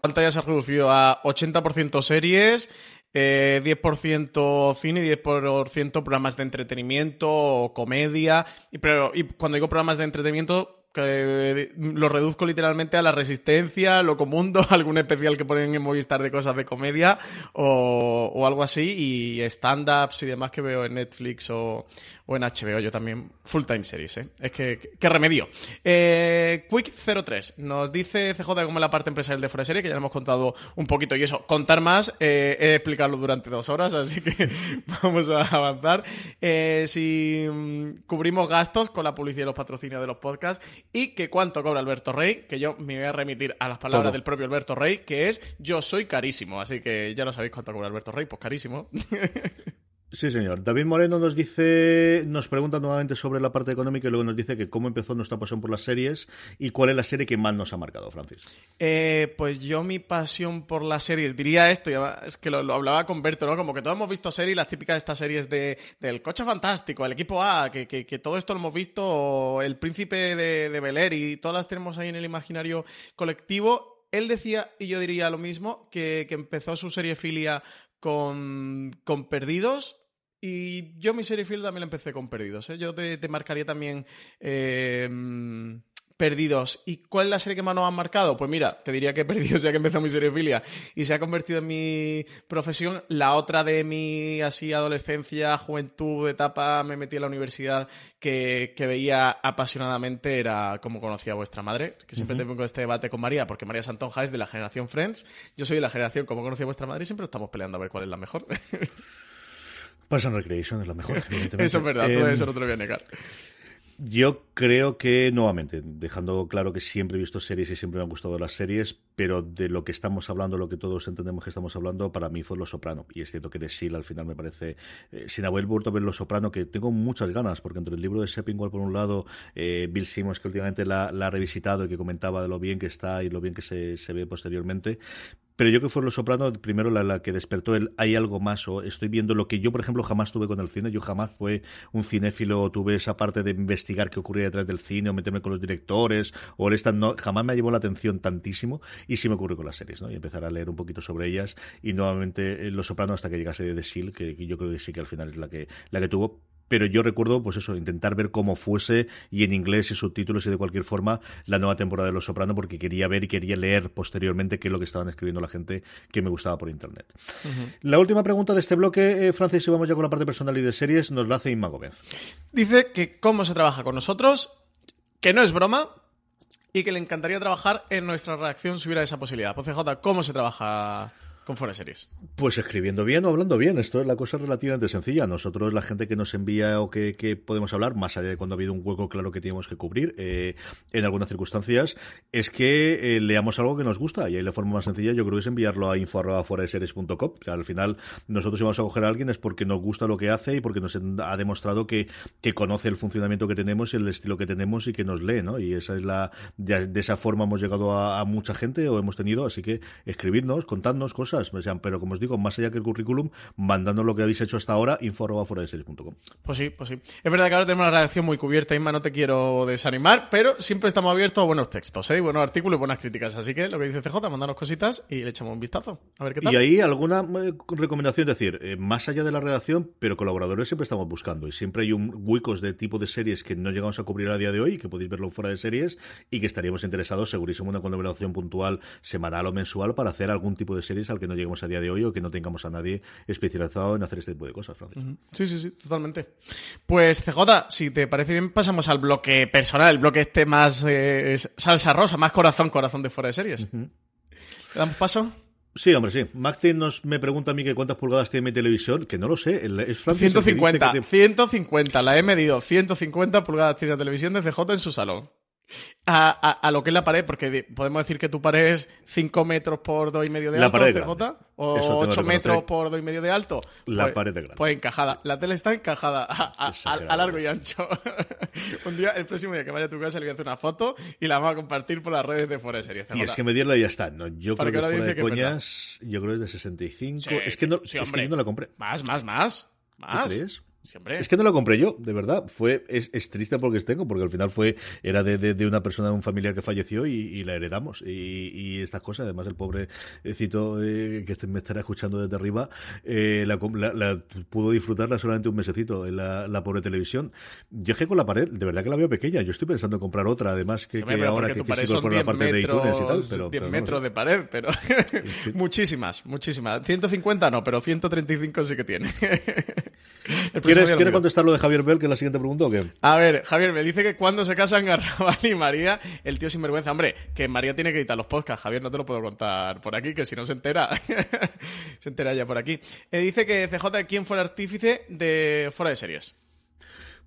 pantalla se ha reducido a 80% series, 10% eh, cine y 10% programas de entretenimiento o comedia. Y, pero, y cuando digo programas de entretenimiento, que lo reduzco literalmente a la resistencia, lo comundo, (laughs) algún especial que ponen en Movistar de cosas de comedia o, algo así, y stand-ups y demás que veo en Netflix o, en HBO, yo también full time series, ¿eh? Es que, qué remedio. Eh, Quick03 nos dice CJ como la parte empresarial de Fuera Serie, que ya hemos contado un poquito, y eso, contar más, eh, he explicarlo durante dos horas, así que (laughs) vamos a avanzar. Eh, si mm, cubrimos gastos con la publicidad y los patrocinios de los podcasts, y que cuánto cobra Alberto Rey, que yo me voy a remitir a las palabras del propio Alberto Rey, que es yo soy carísimo, así que ya lo sabéis cuánto cobra Alberto Rey, pues carísimo. (laughs) Sí, señor. David Moreno nos dice, nos pregunta nuevamente sobre la parte económica y luego nos dice que cómo empezó nuestra pasión por las series y cuál es la serie que más nos ha marcado, Francis. Eh, pues yo mi pasión por las series, diría esto, es que lo, hablaba con Berto, ¿no? Como que todos hemos visto series, las típicas de estas series de, del Coche Fantástico, el equipo A, que, todo esto lo hemos visto, el Príncipe de, de y todas las tenemos ahí en el imaginario colectivo. Él decía, y yo diría lo mismo, que, empezó su serie filia con Perdidos y yo mi serie fiel también la empecé con Perdidos. ¿eh? Yo te, marcaría también eh, Perdidos. ¿Y cuál es la serie que más nos ha marcado? Pues mira, te diría que Perdidos (laughs) ya que empezó mi serie filia y se ha convertido en mi profesión. La otra de mi así adolescencia, juventud, etapa, me metí en la universidad que, veía apasionadamente era cómo conocía a vuestra madre. Que siempre tengo este debate con María, porque María Santonja es de la generación Friends. Yo soy de la generación cómo conocía a vuestra madre y siempre estamos peleando a ver cuál es la mejor. (laughs) Parks and Recreation es la mejor, (laughs) evidentemente. Eso es verdad, eh, eso no te lo voy a negar. Yo creo que, nuevamente, dejando claro que siempre he visto series y siempre me han gustado las series, pero de lo que estamos hablando, lo que todos entendemos que estamos hablando, para mí fue Los Soprano. Y es cierto que de Seal al final me parece, eh, sin haber vuelto a ver Los Soprano, que tengo muchas ganas, porque entre el libro de Seppingwall por un lado, eh, Bill Simmons que últimamente la, ha revisitado y que comentaba de lo bien que está y lo bien que se, se ve posteriormente, pero yo que fue Los Soprano, primero la, que despertó el hay algo más, o estoy viendo lo que yo, por ejemplo, jamás tuve con el cine. Yo jamás fue un cinéfilo, tuve esa parte de investigar qué ocurría detrás del cine, o meterme con los directores, o el no, jamás me llevó la atención tantísimo, y sí me ocurrió con las series, ¿no? Y empezar a leer un poquito sobre ellas, y nuevamente eh, Los Soprano hasta que llegase de The Seal, que, que yo creo que sí que al final es la que, la que tuvo pero yo recuerdo, pues eso, intentar ver cómo fuese y en inglés y subtítulos y de cualquier forma la nueva temporada de Los Soprano porque quería ver y quería leer posteriormente qué es lo que estaban escribiendo la gente que me gustaba por internet. La última pregunta de este bloque, eh, Francis, y vamos ya con la parte personal y de series, nos la hace Inma Gómez. Dice que cómo se trabaja con nosotros, que no es broma y que le encantaría trabajar en nuestra reacción si hubiera esa posibilidad. Pues CJ, ¿cómo se trabaja con fuera series? Pues escribiendo bien o hablando bien. Esto es la cosa relativamente sencilla. Nosotros, la gente que nos envía o que, podemos hablar, más allá de cuando ha habido un hueco claro que tenemos que cubrir, eh, en algunas circunstancias, es que eh, leamos algo que nos gusta. Y ahí la forma más sencilla, yo creo, es enviarlo a sea, al final, nosotros si vamos a coger a alguien es porque nos gusta lo que hace y porque nos ha demostrado que, conoce el funcionamiento que tenemos y el estilo que tenemos y que nos lee, ¿no? Y esa es la, de, de esa forma hemos llegado a, a mucha gente o hemos tenido, así que escribidnos, contadnos cosas, o sea, pero como os digo, más allá que el currículum, mandando lo que habéis hecho hasta ahora, info arroba fuera de series.com. Pues sí, pues sí. Es verdad que ahora tenemos una redacción muy cubierta, Inma, no te quiero desanimar, pero siempre estamos abiertos a buenos textos, ¿eh? buenos artículos y buenas críticas. Así que lo que dice CJ, mandanos cositas y le echamos un vistazo. A ver qué tal. Y ahí alguna eh, recomendación, es decir, eh, más allá de la redacción, pero colaboradores siempre estamos buscando y siempre hay un huecos de tipo de series que no llegamos a cubrir a día de hoy, que podéis verlo fuera de series y que estaríamos interesados, segurísimo, en una colaboración puntual semanal o mensual para hacer algún tipo de series al que no lleguemos a día de hoy o que no tengamos a nadie especializado en hacer este tipo de cosas, Francis. Sí, sí, sí, totalmente. Pues CJ, si te parece bien, pasamos al bloque personal, el bloque este más eh, salsa rosa, más corazón, corazón de fuera de series. ¿Le damos paso? Sí, hombre, sí. Martin nos me pregunta a mí que cuántas pulgadas tiene mi televisión, que no lo sé. Es Francis el que dice 150, que tiene- 150, la he medido, 150 pulgadas tiene la televisión de CJ en su salón. A, a- a lo que es la pared, porque podemos decir que tu pared es 5 metros por 2 y medio de La alto, pared CJ, o Eso tengo que 8 metros por 2 y medio de alto. La Pues- pared es grande. Pues encajada. La tele está encajada a, largo y ancho. (laughs) Un día, el próximo día que vaya a tu casa, le voy a hacer una foto y la vamos a compartir por las redes de Fuera de Series. Tienes que medirla y ya está. No, yo Para creo que que fuera de es coñas, yo creo que es de 65. Sí, es que no, sí, es que yo no la compré. Más, más, más. Más. crees? Siempre. Es que no la compré yo, de verdad. Fue, es, es triste porque es tengo, porque al final fue, era de, de, de una persona, de un familiar que falleció y, y la heredamos. Y, y estas cosas, además el pobrecito eh, que este- me estará escuchando desde arriba, eh, la, la- la- pudo disfrutarla solamente un mesecito en la, la pobre televisión. Yo es que con la pared, de verdad que la veo pequeña. Yo estoy pensando en comprar otra, además que, que ahora que, que por la 10 parte de metros, icones y tal. 10 Pero, pero no lo metros sé. de pared, pero (laughs) muchísimas, muchísimas. 150 no, pero 135 sí que tiene. (laughs) ¿Quieres, ¿quieres contestar lo de Javier Bell, que es la siguiente pregunta o qué? A ver, Javier, me dice que cuando se casan (laughs) Garrabal y María, el tío sinvergüenza. Hombre, que María tiene que editar los podcasts. Javier, no te lo puedo contar por aquí, que si no se entera. (laughs) se entera ya por aquí. Eh, dice que CJ, ¿quién fue el artífice de Fuera de Series?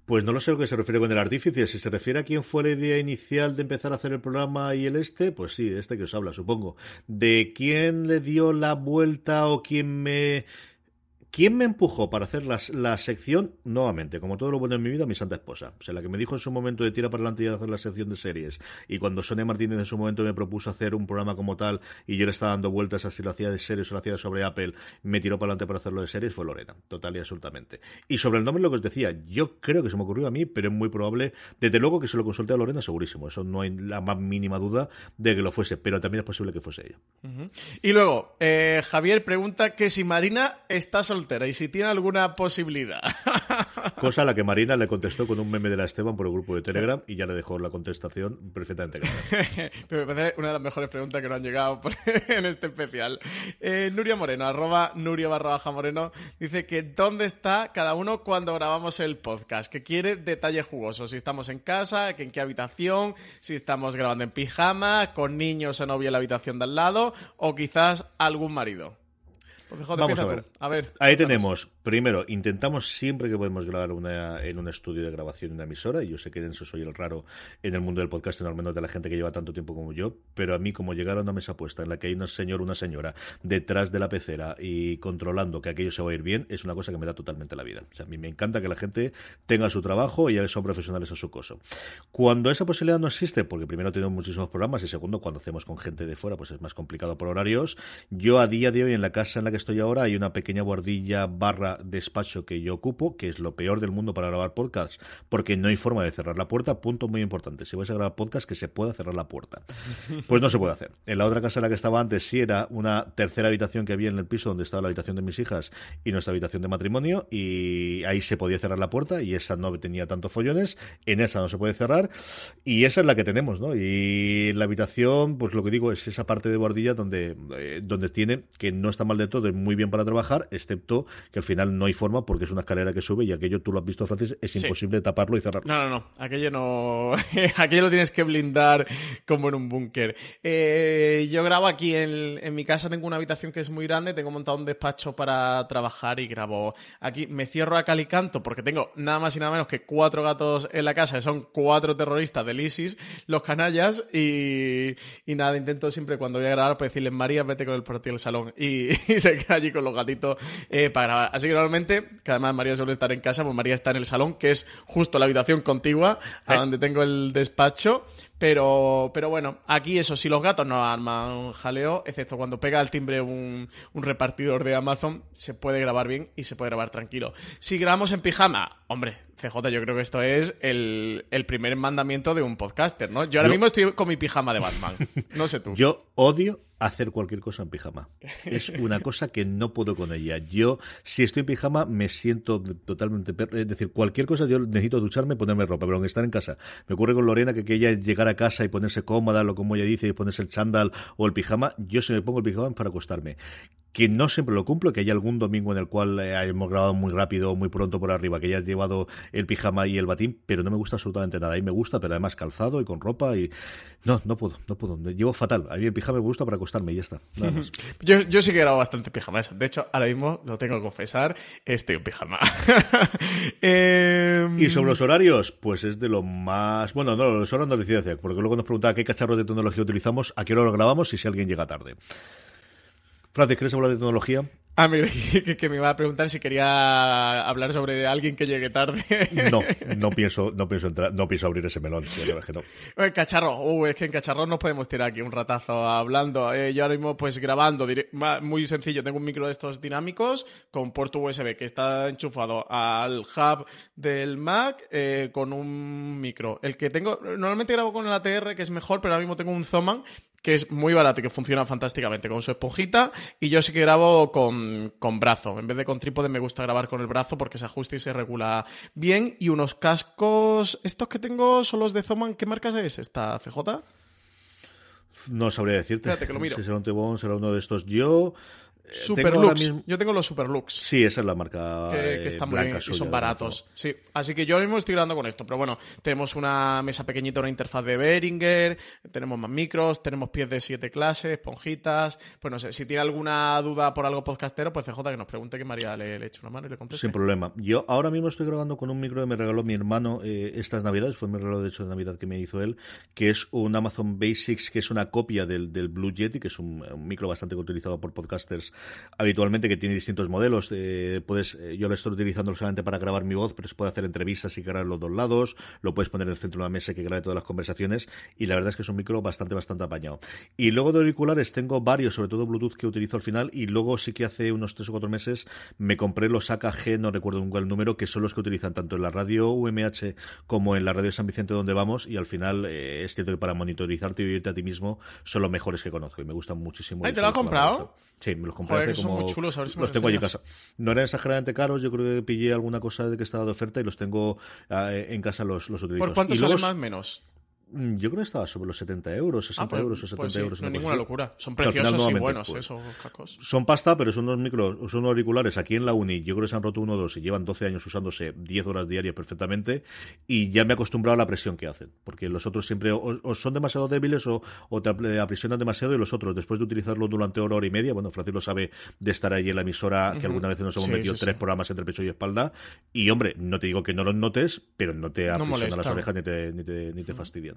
Pues no lo sé a lo que se refiere con el artífice. Si se refiere a quién fue la idea inicial de empezar a hacer el programa y el este, pues sí, este que os habla, supongo. De quién le dio la vuelta o quién me... ¿Quién me empujó para hacer la, la sección? Nuevamente, como todo lo bueno en mi vida, mi santa esposa. O sea, la que me dijo en su momento de tira para adelante y hacer la sección de series. Y cuando Sonia Martínez en su momento me propuso hacer un programa como tal y yo le estaba dando vueltas a si lo hacía de series o lo hacía sobre Apple, me tiró para adelante para hacerlo de series, fue Lorena. Total y absolutamente. Y sobre el nombre, lo que os decía, yo creo que se me ocurrió a mí, pero es muy probable, desde luego que se lo consulté a Lorena, segurísimo. Eso no hay la más mínima duda de que lo fuese, pero también es posible que fuese ella. Y luego, eh, Javier pregunta que si Marina está soltera y si tiene alguna posibilidad. (laughs) Cosa a la que Marina le contestó con un meme de la Esteban por el grupo de Telegram y ya le dejó la contestación perfectamente clara. (laughs) Pero me parece una de las mejores preguntas que nos han llegado (laughs) en este especial. Eh, Nuria Moreno, arroba Nuria barra baja Moreno, dice que dónde está cada uno cuando grabamos el podcast, que quiere detalles jugosos, si estamos en casa, que en qué habitación, si estamos grabando en pijama, con niños o novia en la habitación de al lado, o quizás algún marido. Pues, Joder, Vamos a ver. tú. A ver. Ahí tenemos, primero, intentamos siempre que podemos grabar una, en un estudio de grabación en una emisora, y yo sé que en eso soy el raro en el mundo del podcast, al menos de la gente que lleva tanto tiempo como yo, pero a mí como llegar a una mesa puesta en la que hay un señor o una señora detrás de la pecera y controlando que aquello se va a ir bien, es una cosa que me da totalmente la vida. O sea, a mí me encanta que la gente tenga su trabajo y son profesionales a su coso. Cuando esa posibilidad no existe, porque primero tenemos muchísimos programas y segundo, cuando hacemos con gente de fuera, pues es más complicado por horarios, yo a día de hoy en la casa en la que estoy ahora hay una pequeña bordilla barra despacho que yo ocupo, que es lo peor del mundo para grabar podcast, porque no hay forma de cerrar la puerta. Punto muy importante. Si vais a grabar podcast, que se pueda cerrar la puerta. (laughs) Pues no se puede hacer. En la otra casa en la que estaba antes sí era una tercera habitación que había en el piso donde estaba la habitación de mis hijas y nuestra habitación de matrimonio y ahí se podía cerrar la puerta y esa no tenía tantos follones. En esa no se puede cerrar y esa es la que tenemos, ¿no? Y la habitación, pues lo que digo es esa parte de bordilla donde, eh, donde tiene, que no está mal de todo, es muy bien para trabajar, excepto que al final no hay forma porque es una escalera que sube y aquello tú lo has visto, Francis, es imposible taparlo y cerrarlo. No, no, no, aquello no, (laughs) aquello lo tienes que blindar como en un búnker. Eh, yo grabo aquí en, en mi casa, tengo una habitación que es muy grande, tengo montado un despacho para trabajar y grabo aquí. Me cierro a calicanto porque tengo nada más y nada menos que cuatro gatos en la casa, son cuatro terroristas del ISIS, los canallas, y, y nada, intento siempre cuando voy a grabar pues decirles, María, vete con el partido del salón. Y, (laughs) y, se (laughs) queda allí con los gatitos eh, para grabar. Así que normalmente, que además María suele estar en casa, pues María está en el salón, que es justo la habitación contigua a donde tengo el despacho. Pero, pero bueno, aquí eso, si los gatos no arman jaleo, excepto cuando pega al timbre un, un, repartidor de Amazon, se puede grabar bien y se puede grabar tranquilo. Si grabamos en pijama, hombre, CJ, yo creo que esto es el, el primer mandamiento de un podcaster, ¿no? Yo ahora Yo- mismo estoy con mi pijama de Batman. No sé tú. (laughs) Yo odio hacer cualquier cosa en pijama. Es una cosa que no puedo con ella. Yo, si estoy en pijama, me siento totalmente... per- Es decir, cualquier cosa, yo necesito ducharme y ponerme ropa, pero aunque estar en casa. Me ocurre con Lorena que, que ella a casa y ponerse cómoda, lo como ella dice, y ponerse el chándal o el pijama, yo se me pongo el pijama es para acostarme. Que no siempre lo cumplo, que hay algún domingo en el cual eh, hemos grabado muy rápido o muy pronto por arriba, que ya has llevado el pijama y el batín, pero no me gusta absolutamente nada. A mí me gusta, pero además calzado y con ropa y... No, no puedo, no puedo. Me llevo fatal. A mí el pijama me gusta para acostarme y ya está. Nada más. (laughs) Yo, yo sí que grabo bastante pijama. Eso. De hecho, ahora mismo, lo tengo que confesar, estoy en pijama. (laughs) Em, Y sobre los horarios, pues es de lo más... Bueno, no, los horarios no hacer, porque luego nos preguntaba qué cacharros de tecnología utilizamos, a qué hora lo grabamos y si alguien llega tarde. Francis, ¿quieres hablar de tecnología? Ah, mira, (laughs) que, que me iba a preguntar si quería hablar sobre alguien que llegue tarde. No, (laughs) no pienso, no pienso entrar, no pienso abrir ese melón. es que no. Eh, Cacharro, uh, es que en Cacharro nos podemos tirar aquí un ratazo hablando. Eh, yo ahora mismo, pues grabando, muy sencillo, tengo un micro de estos dinámicos con puerto USB que está enchufado al hub del Mac eh, con un micro. El que tengo, normalmente grabo con el ATR, que es mejor, pero ahora mismo tengo un Zoman que es muy barato y que funciona fantásticamente con su esponjita. Y yo sí que grabo con, con brazo. En vez de con trípode, me gusta grabar con el brazo porque se ajusta y se regula bien. Y unos cascos, estos que tengo son los de Zoman. ¿Qué marcas es esta, CJ? No sabría decirte. Espérate que lo miro. Si será un Tebón, será uno de estos. Yo. Eh, Super tengo ahora Lux. mismo- Yo tengo los Super Lux. Sí, esa es la marca. Que, eh, que están muy bien y son baratos. Sí, así que yo ahora mismo estoy grabando con esto. Pero bueno, tenemos una mesa pequeñita, una interfaz de Behringer, tenemos más micros, tenemos pies de siete clases, esponjitas. Pues no sé, si tiene alguna duda por algo podcastero, pues CJ que nos pregunte que María le, le eche una mano y le conteste. Sin problema. Yo ahora mismo estoy grabando con un micro que me regaló mi hermano eh, estas navidades, fue mi regalo de hecho de Navidad que me hizo él, que es un Amazon Basics, que es una copia del, del Blue Yeti, que es un, un micro bastante utilizado por podcasters habitualmente, que tiene distintos modelos. eh, puedes, eh, yo lo estoy utilizando solamente para grabar mi voz, pero se puede hacer entrevistas y grabar los dos lados, lo puedes poner en el centro de una mesa que grabe todas las conversaciones, y la verdad es que es un micro bastante, bastante apañado. Y luego de auriculares tengo varios, sobre todo Bluetooth que utilizo al final, y luego sí que hace unos tres o cuatro meses me compré los AKG, no recuerdo nunca el número, que son los que utilizan tanto en la radio UMH como en la radio San Vicente donde vamos, y al final eh, es cierto que para monitorizarte y oírte a ti mismo son los mejores que conozco y me gustan muchísimo. ¿te lo has comprado? Sí, me los compré Joder, hace son muy como... chulos, a ver si me los tengo allí en casa. No eran exageradamente caros, yo creo que pillé alguna cosa de que estaba de oferta y los tengo eh, en casa los, los utilizo. ¿Por cuánto y sale luego más menos? Mm, Yo creo que estaba sobre los 70 euros, 60 Ah, pues- euros o 70 pues sí, euros. no es ninguna locura. Son preciosos y buenos pues, esos cacos. Son pasta, pero son unos micros, son unos auriculares aquí en la uni. Yo creo que se han roto uno o dos y llevan 12 años usándose 10 horas diarias perfectamente. Y ya me he acostumbrado a la presión que hacen. Porque los otros siempre o, o son demasiado débiles o, o te aprisionan demasiado. Y los otros, después de utilizarlo durante hora, hora y media, bueno, Francis lo sabe de estar ahí en la emisora, que Ujú. alguna vez nos hemos Sí, metido sí, tres programas entre pecho y espalda. Y hombre, no te digo que no los notes, pero no te aprisionan las orejas ni te, ni te, ni te fastidian.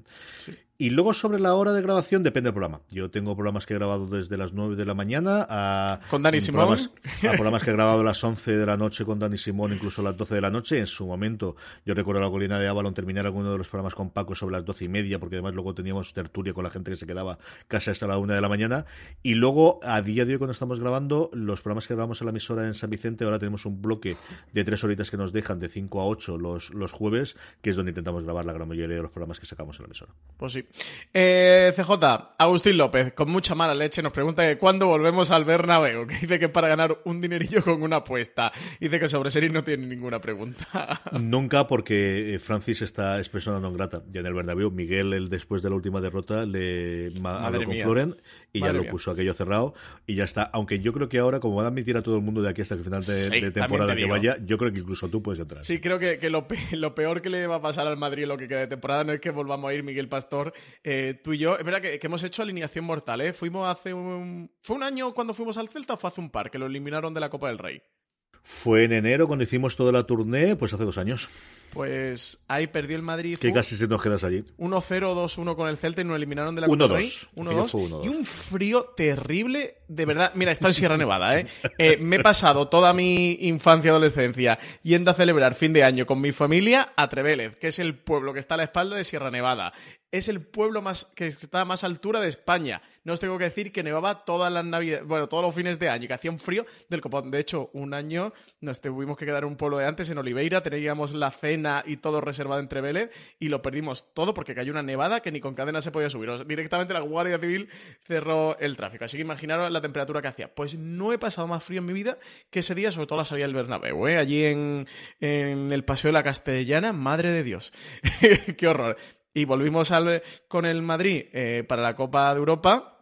Y luego sobre la hora de grabación depende del programa. Yo tengo programas que he grabado desde las 9 de la mañana a... Con Dani Simón. Programas, a programas que he grabado a las 11 de la noche con Dani Simón, incluso a las 12 de la noche. En su momento, yo recuerdo la colina de Avalon terminar alguno de los programas con Paco sobre las 12 y media, porque además luego teníamos tertulia con la gente que se quedaba casi hasta la 1 de la mañana. Y luego, a día de hoy, cuando estamos grabando, los programas que grabamos en la emisora en San Vicente, ahora tenemos un bloque de tres horitas que nos dejan de 5 a 8 los, los jueves, que es donde intentamos grabar la gran mayoría de los programas que sacamos en la emisora. Pues sí. Eh, CJ, Agustín López, con mucha mala leche, nos pregunta que cuándo volvemos al Bernabéu, que dice que para ganar un dinerillo con una apuesta. Dice que sobre series no tiene ninguna pregunta. (laughs) Nunca, porque eh, Francis está es persona non grata. Ya en el Bernabéu, Miguel, el, después de la última derrota, le habló con Floren y Madre ya lo mía. puso aquello cerrado y ya está. Aunque yo creo que ahora, como van a admitir a todo el mundo de aquí hasta el final de, Sí, de temporada te que vaya, yo creo que incluso tú puedes entrar. Sí, creo que, que lo, pe- lo peor que le va a pasar al Madrid lo que queda de temporada no es que volvamos a ir Miguel Pastor, eh, tú y yo. Es verdad que, que hemos hecho alineación mortal, ¿eh? Fuimos hace un... ¿Fue un año cuando fuimos al Celta o fue hace un par que lo eliminaron de la Copa del Rey? Fue en enero cuando hicimos toda la tournée, pues hace dos años, Pues ahí perdió el Madrid. que casi se nos quedas allí. 1-0, 2-1 con el Celta y nos eliminaron de la Copa del 1-2. Rey. Aquello fue 1-2. 1-2. Y un frío terrible, de verdad. Mira, estado en Sierra Nevada, ¿eh? (laughs) Eh, Me he pasado toda mi infancia y adolescencia yendo a celebrar fin de año con mi familia a Trevélez, que es el pueblo que está a la espalda de Sierra Nevada. Es el pueblo más que está a más altura de España. No os tengo que decir que nevaba todas las navidades, bueno, todos los fines de año y que hacía un frío del copón. De hecho, un año nos tuvimos que quedar en un pueblo de antes, en Oliveira, teníamos la cena y todo reservado en Trevélez y lo perdimos todo porque cayó una nevada que ni con cadena se podía subir. Directamente la Guardia Civil cerró el tráfico. Así que imaginaros la temperatura que hacía. Pues no he pasado más frío en mi vida que ese día, sobre todo la salida del Bernabéu, ¿eh? allí en, en el Paseo de la Castellana. Madre de Dios. (laughs) Qué horror. Y volvimos con el Madrid eh, para la Copa de Europa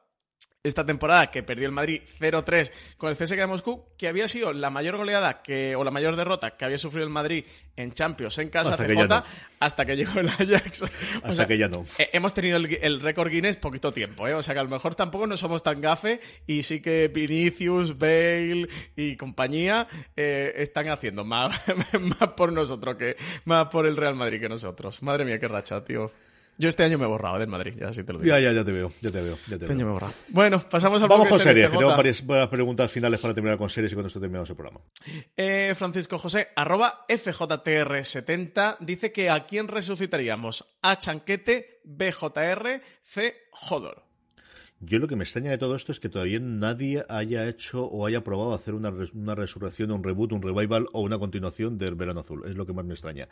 esta temporada que perdió el Madrid 0-3 con el CSKA de Moscú, que había sido la mayor goleada que, o la mayor derrota que había sufrido el Madrid en Champions en casa Hasta que CJ, no. hasta que llegó el Ajax. (laughs) O Hasta sea, que ya no. eh, hemos tenido el, el récord Guinness poquito tiempo, ¿eh? O sea que a lo mejor tampoco no somos tan gafe y sí que Vinicius, Bale y compañía eh, están haciendo más, (laughs) más por nosotros que más por el Real Madrid que nosotros. Madre mía, qué racha, tío. Yo este año me he borrado del Madrid, ya sí te lo digo. Ya, ya, ya te veo, ya te veo. Ya te Este año veo. me he borrado. Bueno, pasamos al Vamos con series, que tengo varias, varias preguntas finales para terminar con series y con esto terminamos el programa. Eh, Francisco José, arroba FJTR70, dice que a quién resucitaríamos, A Chanquete, BJR, C Jodor. Yo lo que me extraña de todo esto es que todavía nadie haya hecho o haya probado hacer una, res- una resurrección, un reboot, un revival o una continuación del Verano Azul. Es lo que más me extraña.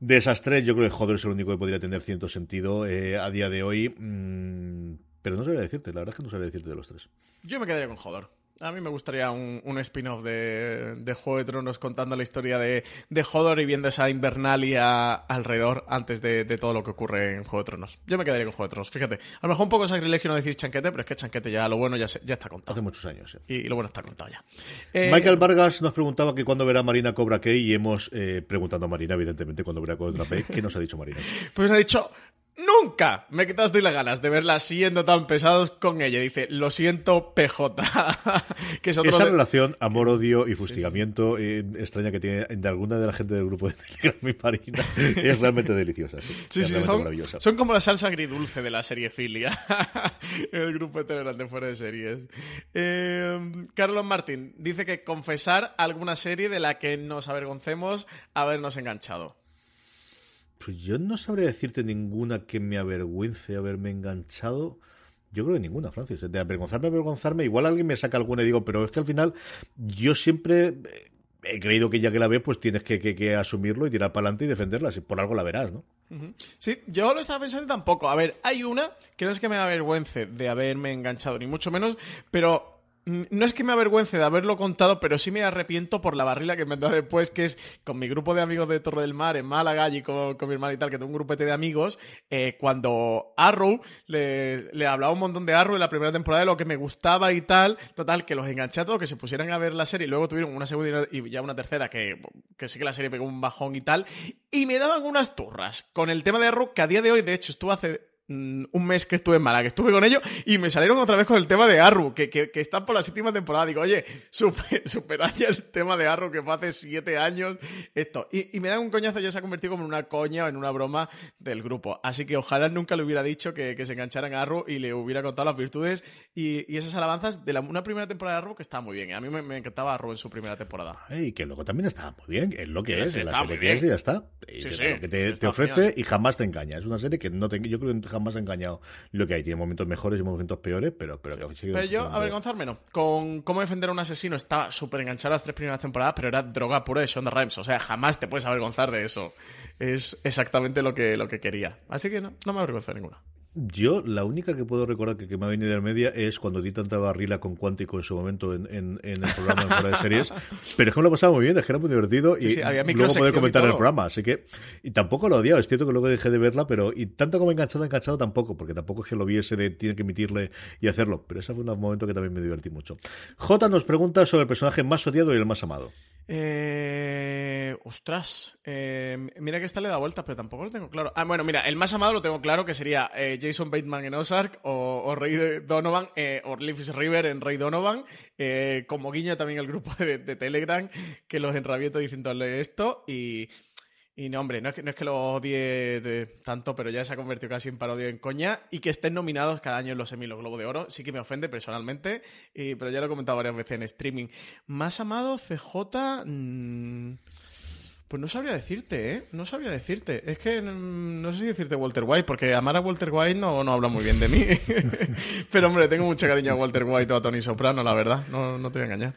De esas tres, yo creo que Joder es el único que podría tener cierto sentido eh, a día de hoy. mm, pero no sabría decirte, la verdad es que no sabría decirte de los tres. Yo me quedaría con Jodor. A mí me gustaría un, un spin-off de, de Juego de Tronos contando la historia de, de Jodor y viendo esa invernalia alrededor antes de, de todo lo que ocurre en Juego de Tronos. Yo me quedaría con Juego de Tronos. Fíjate, a lo mejor un poco sacrilegio no decir chanquete, pero es que chanquete ya, lo bueno ya, se- ya está contado. Hace muchos años. sí. Y, y lo bueno está contado ya. Eh, Michael Vargas nos preguntaba que cuándo verá Marina Cobra Kai y hemos, eh, preguntando a Marina, evidentemente, cuándo verá Cobra Kai. ¿Qué nos ha dicho Marina? Pues ha dicho, nunca me quitaste las ganas de verla siendo tan pesados con ella. Dice, lo siento, PJ. (laughs) que es otro Esa de- relación (laughs) amor-odio y fustigamiento eh, extraña que tiene de alguna de la gente del grupo de Telegram y Marina (laughs) es realmente deliciosa. Sí, Sí, son, son como la salsa agridulce de la serie Filia. el grupo de Telegram de fuera de series. Eh, Carlos Martín dice que confesar alguna serie de la que nos avergoncemos habernos enganchado. Pues yo no sabría decirte ninguna que me avergüence haberme enganchado. Yo creo que ninguna, Francis. De avergonzarme, avergonzarme. Igual alguien me saca alguna y digo, pero es que al final yo siempre eh, he creído que ya que la ves, pues tienes que, asumirlo y tirar para adelante y defenderla. Si por algo la verás, ¿no? Sí, yo lo estaba pensando tampoco. A ver, hay una que no es que me avergüence de haberme enganchado, ni mucho menos, pero no es que me avergüence de haberlo contado, pero sí me arrepiento por la barrila que me han dado después, que es con mi grupo de amigos de Torre del Mar en Málaga y con, con mi hermano y tal, que tengo un grupete de amigos, eh, cuando Arrow le, le hablaba un montón de Arrow en la primera temporada de lo que me gustaba y tal, total, que los enganché a todos, que se pusieran a ver la serie y luego tuvieron una segunda y ya una tercera que, que sí que la serie pegó un bajón y tal, y me daban unas turras con el tema de Arrow que a día de hoy, de hecho, estuvo hace mm, un mes que estuve en Málaga, que estuve con ellos y me salieron otra vez con el tema de Arru, que, que, que están por la séptima temporada. Digo, oye, super, (laughs) superad ya el tema de Arru que fue hace siete años. Esto. Y, y me dan un coñazo, ya se ha convertido como en una coña o en una broma del grupo. Así que ojalá nunca le hubiera dicho que, que se engancharan a Arru y le hubiera contado las virtudes y, y esas alabanzas de la, una primera temporada de Arru que estaba muy bien. A mí me, me encantaba Arru en su primera temporada. Y que luego también estaba muy bien, es lo que Sí, es, es la está serie que es y ya está. Y Sí, de sí, lo que te, está ofrece genial. y jamás te engaña. Es una serie que no te, yo creo que jamás ha engañado lo que hay. Tiene momentos mejores y momentos peores, pero, pero que yo, avergonzarme no. Con cómo defender a un asesino estaba súper enganchado las tres primeras temporadas, pero era droga pura de Shonda Rhimes. O sea, jamás te puedes avergonzar de eso. Es exactamente lo que, lo que quería. Así que no, no me avergonzo de ninguna. Yo, la única que puedo recordar que, que me ha venido de media es cuando di tanta barrila con Cuántico en su momento en, en- en el programa de fuera de series. (laughs) Pero es que me lo pasaba muy bien, es que era muy divertido y Sí, sí, había luego poder comentar en el programa. Así que, y tampoco lo he odiado, es cierto que luego dejé de verla, pero y tanto como enganchado, enganchado tampoco, porque tampoco es que lo viese de tiene que emitirle y hacerlo. Pero ese fue un momento que también me divertí mucho. J nos pregunta sobre el personaje más odiado y el más amado. Eh, ostras. Eh, mira que esta le da vueltas, pero tampoco lo tengo claro. Ah, bueno, mira, el más amado lo tengo claro, que sería eh, Jason Bateman en Ozark o, o de Donovan, eh, o Leafs River en Rey Donovan. como guiño también el grupo (laughs) de, de Telegram, que los enrabieta diciéndole esto. Y, y no, hombre, no es que, no es que lo odie tanto, pero ya se ha convertido casi en parodia en coña. Y que estén nominados cada año en los Emmy los Globo de Oro, sí que me ofende personalmente, y- pero ya lo he comentado varias veces en streaming. Más amado, CJ. mm, pues no sabría decirte, ¿eh? No sabría decirte. Es que mm, no sé si decirte Walter White, porque amar a Walter White no, no habla muy bien de mí. (laughs) pero hombre, tengo mucho cariño a Walter White o a Tony Soprano, la verdad. No, no te voy a engañar.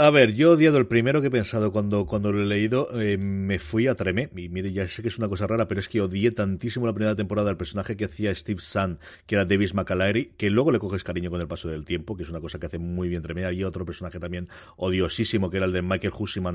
A ver, yo he odiado el primero que he pensado cuando, cuando lo he leído, eh, me fui a Tremé, y mire, ya sé que es una cosa rara, pero es que odié tantísimo la primera temporada del personaje que hacía Steve Sun, que era Davis McAlary, que luego le coges cariño con el paso del tiempo, que es una cosa que hace muy bien Tremé. Había otro personaje también odiosísimo, que era el de Michael Hussiman.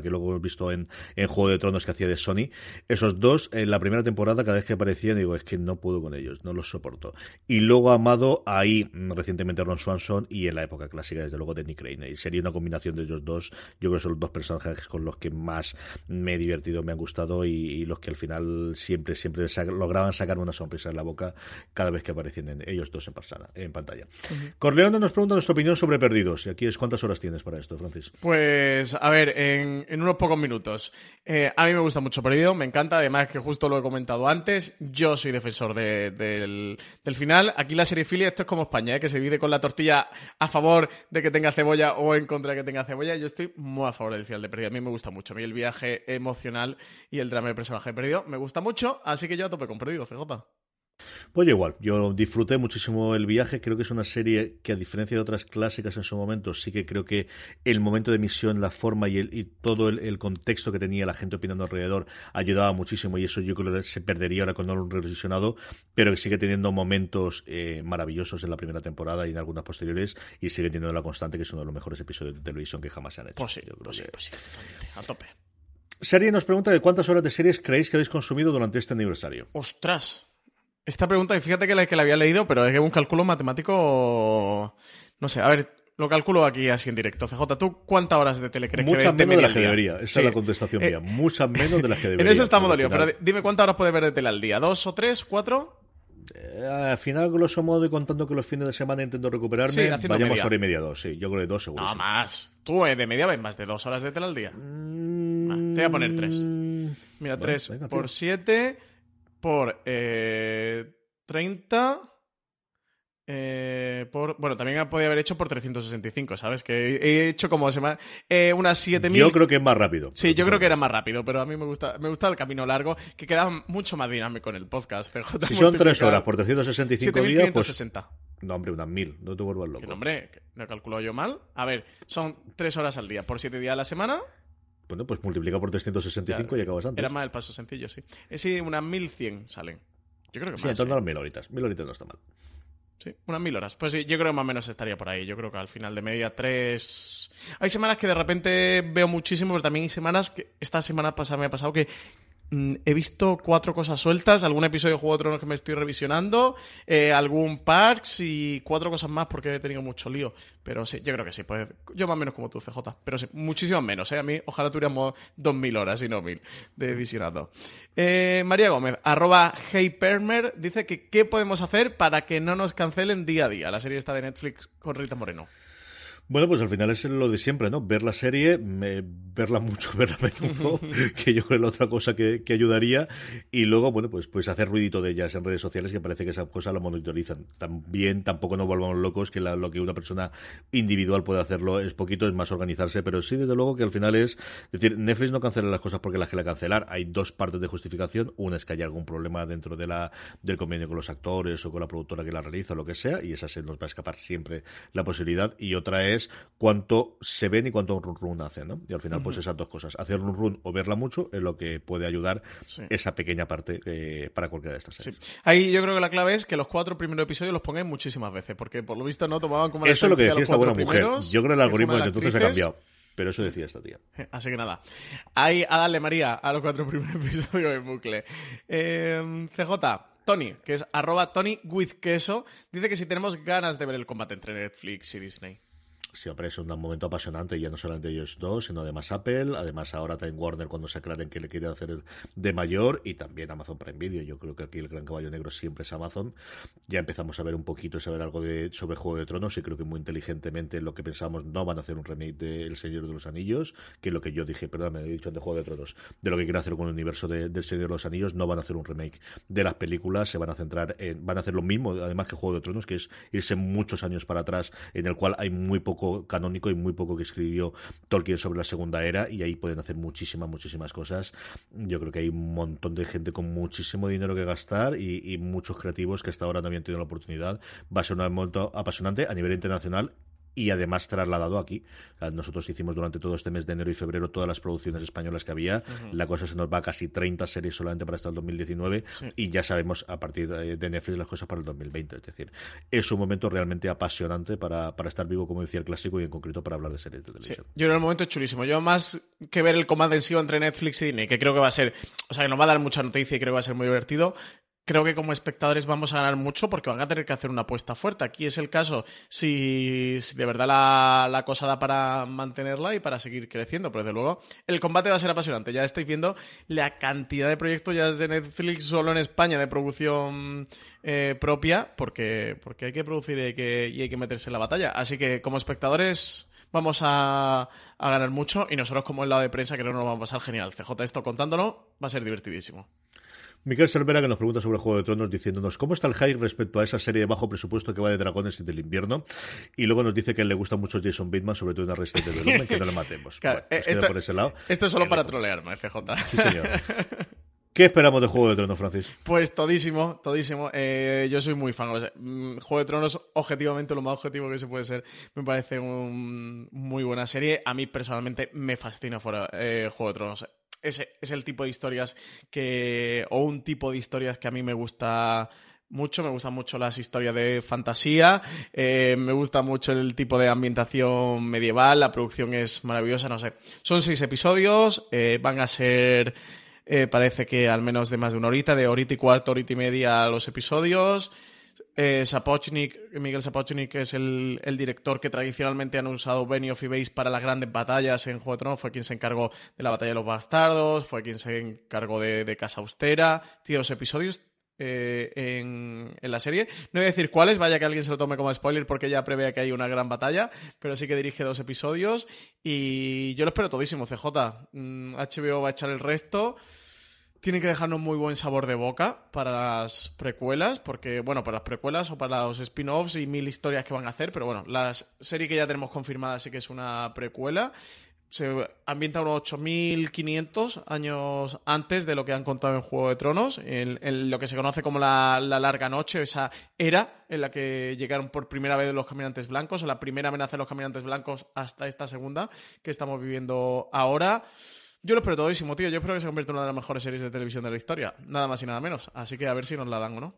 Que luego hemos visto en, en Juego de Tronos que hacía de Sony. Esos dos, en la primera temporada, cada vez que aparecían, digo, es que no puedo con ellos, no los soporto. Y luego amado ahí mm, recientemente Ron Swanson y en la época clásica, desde luego, de Nick Crane. Y sería una combinación de ellos dos. Yo creo que son los dos personajes con los que más me he divertido, me han gustado y, y los que al final siempre, siempre lograban sacarme una sonrisa en la boca cada vez que aparecían en- ellos dos en, persona, en pantalla. Corleone nos pregunta nuestra opinión sobre Perdidos. Y aquí es cuántas horas tienes para esto, Francis. Pues, a ver, en, en unos pocos minutos. Eh, a mí me gusta mucho Perdido, me encanta, además que justo lo he comentado antes, yo soy defensor de- del, del final. Aquí la serie Philly, esto es como España, ¿eh? que se divide con la tortilla a favor de que tenga cebolla o en contra de que tenga cebolla. Yo estoy muy a favor del final de Perdido, a mí me gusta mucho. A mí el viaje emocional y el drama del personaje de Perdido me gusta mucho, así que yo a tope con Perdido, CJ. Pues yo igual, yo disfruté muchísimo el viaje, creo que es una serie que a diferencia de otras clásicas en su momento, sí que creo que el momento de emisión, la forma y, el, y todo el, el contexto que tenía la gente opinando alrededor ayudaba muchísimo y eso yo creo que se perdería ahora con un revisionado, pero que sigue teniendo momentos eh, maravillosos en la primera temporada y en algunas posteriores y sigue teniendo la constante que es uno de los mejores episodios de televisión que jamás se han hecho. Pues sí, Yo creo pues sí, pues sí, a tope. Serie nos pregunta de cuántas horas de series creéis que habéis consumido durante este aniversario. Ostras. Esta pregunta, y fíjate que la que la había leído, pero es que un cálculo matemático. No sé, a ver, lo calculo aquí así en directo. CJ, ¿tú cuántas horas de tele crees que Muchas ves de menos de media las que al día? debería. Esa Sí. es la contestación Eh, mía. Muchas menos de las que (laughs) debería. En eso estamos dolidos, pero dime cuántas horas puedes ver de tele al día. ¿Dos o tres? ¿Cuatro? Eh, al final, grosso modo, y contando que los fines de semana intento recuperarme, Sí, vayamos media. hora y media, dos. Sí, yo creo que dos seguro. No, sí. más. Tú eh, de media ves más de dos horas de tele al día. Ah, te voy a poner tres. Mira, Bueno, tres venga, por tío. siete por... Eh, 30 eh, por, bueno, también podía haber hecho por 365, ¿sabes? Que he hecho como semana, eh, unas 7000. Yo creo que es más rápido. Sí, yo creo que era más rápido, pero a mí me gusta, me gusta el camino largo, que queda mucho más dinámico en el podcast. (laughs) CJ si son 3 horas por 365 días, pues. No, hombre, unas 1000, no te vuelvas loco. Que, hombre, no he calculado yo mal. A ver, son 3 horas al día por 7 días a la semana. Bueno, pues multiplica por 365 y acabas antes. Era más el paso sencillo, sí. Eh, sí, unas 1100 salen. Yo creo que más. Sí, en torno a las 1000 horitas. 1000 horitas no está mal. Sí, unas mil horas. Pues sí, yo creo que más o menos estaría por ahí. Yo creo que al final de media, tres. Hay semanas que de repente veo muchísimo, pero también hay semanas que. Esta semana pasada me ha pasado que he visto cuatro cosas sueltas, algún episodio de Juego de Tronos que me estoy revisionando, eh, algún Parks y cuatro cosas más porque he tenido mucho lío. Pero sí, yo creo que sí, pues yo más o menos como tú, CJ. Pero sí, muchísimas menos, ¿eh? A mí ojalá tuviéramos dos mil horas y no mil de visionado. Eh, María Gómez, arroba heypermer, dice que qué podemos hacer para que no nos cancelen día a día la serie esta de Netflix con Rita Moreno. Bueno, pues al final es lo de siempre, ¿no? Ver la serie, verla mucho, (laughs) verla menudo, (laughs) que yo creo que es la otra cosa que, ayudaría. Y luego, bueno, pues, pues hacer ruidito de ellas en redes sociales, que parece que esa cosa la monitorizan. También tampoco nos volvamos locos, que lo que una persona individual puede hacerlo es poquito, es más organizarse, pero sí, desde luego que al final es. decir, Netflix no cancela las cosas porque las que la cancelar. Hay dos partes de justificación. Una es que hay algún problema dentro de la, del convenio con los actores o con la productora que la realiza o lo que sea, y esa se nos va a escapar siempre la posibilidad. Y otra es cuánto se ven y cuánto run run hacen, ¿no? Y al final, pues esas dos cosas, hacer run run o verla mucho es lo que puede ayudar esa pequeña parte eh, para cualquiera de estas series. Ahí yo creo que la clave es que los cuatro primeros episodios los pongan muchísimas veces, porque por lo visto no tomaban como Eso es lo que decía esta buena mujer. Yo creo que el algoritmo desde entonces ha cambiado. Pero eso decía esta tía. (laughs) Así que nada. Ahí a darle María a los cuatro (laughs) primeros episodios en bucle. Eh, CJ, Tony, que es arroba Tony with queso, dice que si tenemos ganas de ver el combate entre Netflix y Disney siempre es un momento apasionante, ya no solamente ellos dos, sino además Apple, además ahora Time Warner cuando se aclaren que le quiere hacer de mayor y también Amazon Prime Video. Yo creo que aquí el gran caballo negro siempre es Amazon. Ya empezamos a ver un poquito, saber algo de sobre Juego de Tronos y creo que muy inteligentemente lo que pensábamos no van a hacer un remake de El Señor de los Anillos, que lo que yo dije, perdón, me he dicho de Juego de Tronos, de lo que quieren hacer con el universo de, del Señor de los Anillos, no van a hacer un remake de las películas, se van a centrar en, van a hacer lo mismo, además que Juego de Tronos, que es irse muchos años para atrás, en el cual hay muy poco canónico y muy poco que escribió Tolkien sobre la Segunda Era y ahí pueden hacer muchísimas, muchísimas cosas. Yo creo que hay un montón de gente con muchísimo dinero que gastar y, muchos creativos que hasta ahora no habían tenido la oportunidad. Va a ser un momento apasionante a nivel internacional y además trasladado aquí. Nosotros hicimos durante todo este mes de enero y febrero todas las producciones españolas que había. La cosa se nos va a casi 30 series solamente para hasta el 2019 y ya sabemos a partir de Netflix las cosas para el 2020. Es decir, es un momento realmente apasionante para, para estar vivo, como decía el clásico, y en concreto para hablar de series de televisión. Yo que el momento es chulísimo. Yo más que ver el comando en sí entre Netflix y Disney, que creo que va a ser, o sea, que nos va a dar mucha noticia y creo que va a ser muy divertido, creo que como espectadores vamos a ganar mucho porque van a tener que hacer una apuesta fuerte. Aquí es el caso si, de verdad la, cosa da para mantenerla y para seguir creciendo. Pero desde luego el combate va a ser apasionante. Ya estáis viendo la cantidad de proyectos ya de Netflix solo en España de producción eh, propia porque, porque hay que producir y hay que, meterse en la batalla. Así que como espectadores vamos a, a ganar mucho y nosotros como el lado de prensa creo que nos va a pasar genial. CJ esto contándolo va a ser divertidísimo. Miquel Cervera que nos pregunta sobre el Juego de Tronos diciéndonos cómo está el hype respecto a esa serie de bajo presupuesto que va de dragones y del invierno. Y luego nos dice que le gusta mucho Jason Bateman, sobre todo en la Resident Evil, que no le matemos. Claro, pues esto, por ese lado. Esto es solo para trolearme, FJ. Sí, señor. ¿Qué esperamos de Juego de Tronos, Francis? Pues todísimo, todísimo. Eh, yo soy muy fan. Mm, Juego de Tronos, objetivamente, lo más objetivo que se puede ser, me parece una muy buena serie. A mí personalmente me fascina fuera, eh, Juego de Tronos ese es el tipo de historias que. o un tipo de historias que a mí me gusta mucho, me gustan mucho las historias de fantasía, eh, me gusta mucho el tipo de ambientación medieval, la producción es maravillosa, no sé. Son seis episodios, eh, van a ser, eh, parece que al menos de más de una horita, de horita y cuarto, horita y media los episodios. Eh, Miguel Sapochnik es el, director que tradicionalmente han usado Benioff y Base para las grandes batallas en Juego de Tronos, fue quien se encargó de la batalla de los bastardos, fue quien se encargó de, Casa Austera, tiene dos episodios eh, en, la serie. No voy a decir cuáles, vaya que alguien se lo tome como spoiler porque ya prevé que hay una gran batalla, pero sí que dirige dos episodios y yo lo espero todísimo, CJ. HBO mm, va a echar el resto. Tiene que dejarnos muy buen sabor de boca para las precuelas, porque, bueno, para las precuelas o para los spin-offs y mil historias que van a hacer, pero bueno, la serie que ya tenemos confirmada sí que es una precuela se ambienta unos 8.500 años antes de lo que han contado en Juego de Tronos, en, lo que se conoce como la, larga noche, esa era en la que llegaron por primera vez los caminantes blancos, o la primera amenaza de los caminantes blancos hasta esta segunda que estamos viviendo ahora. Yo lo espero todísimo, tío. Yo espero que se convierta en una de las mejores series de televisión de la historia. Nada más y nada menos. Así que a ver si nos la dan o no.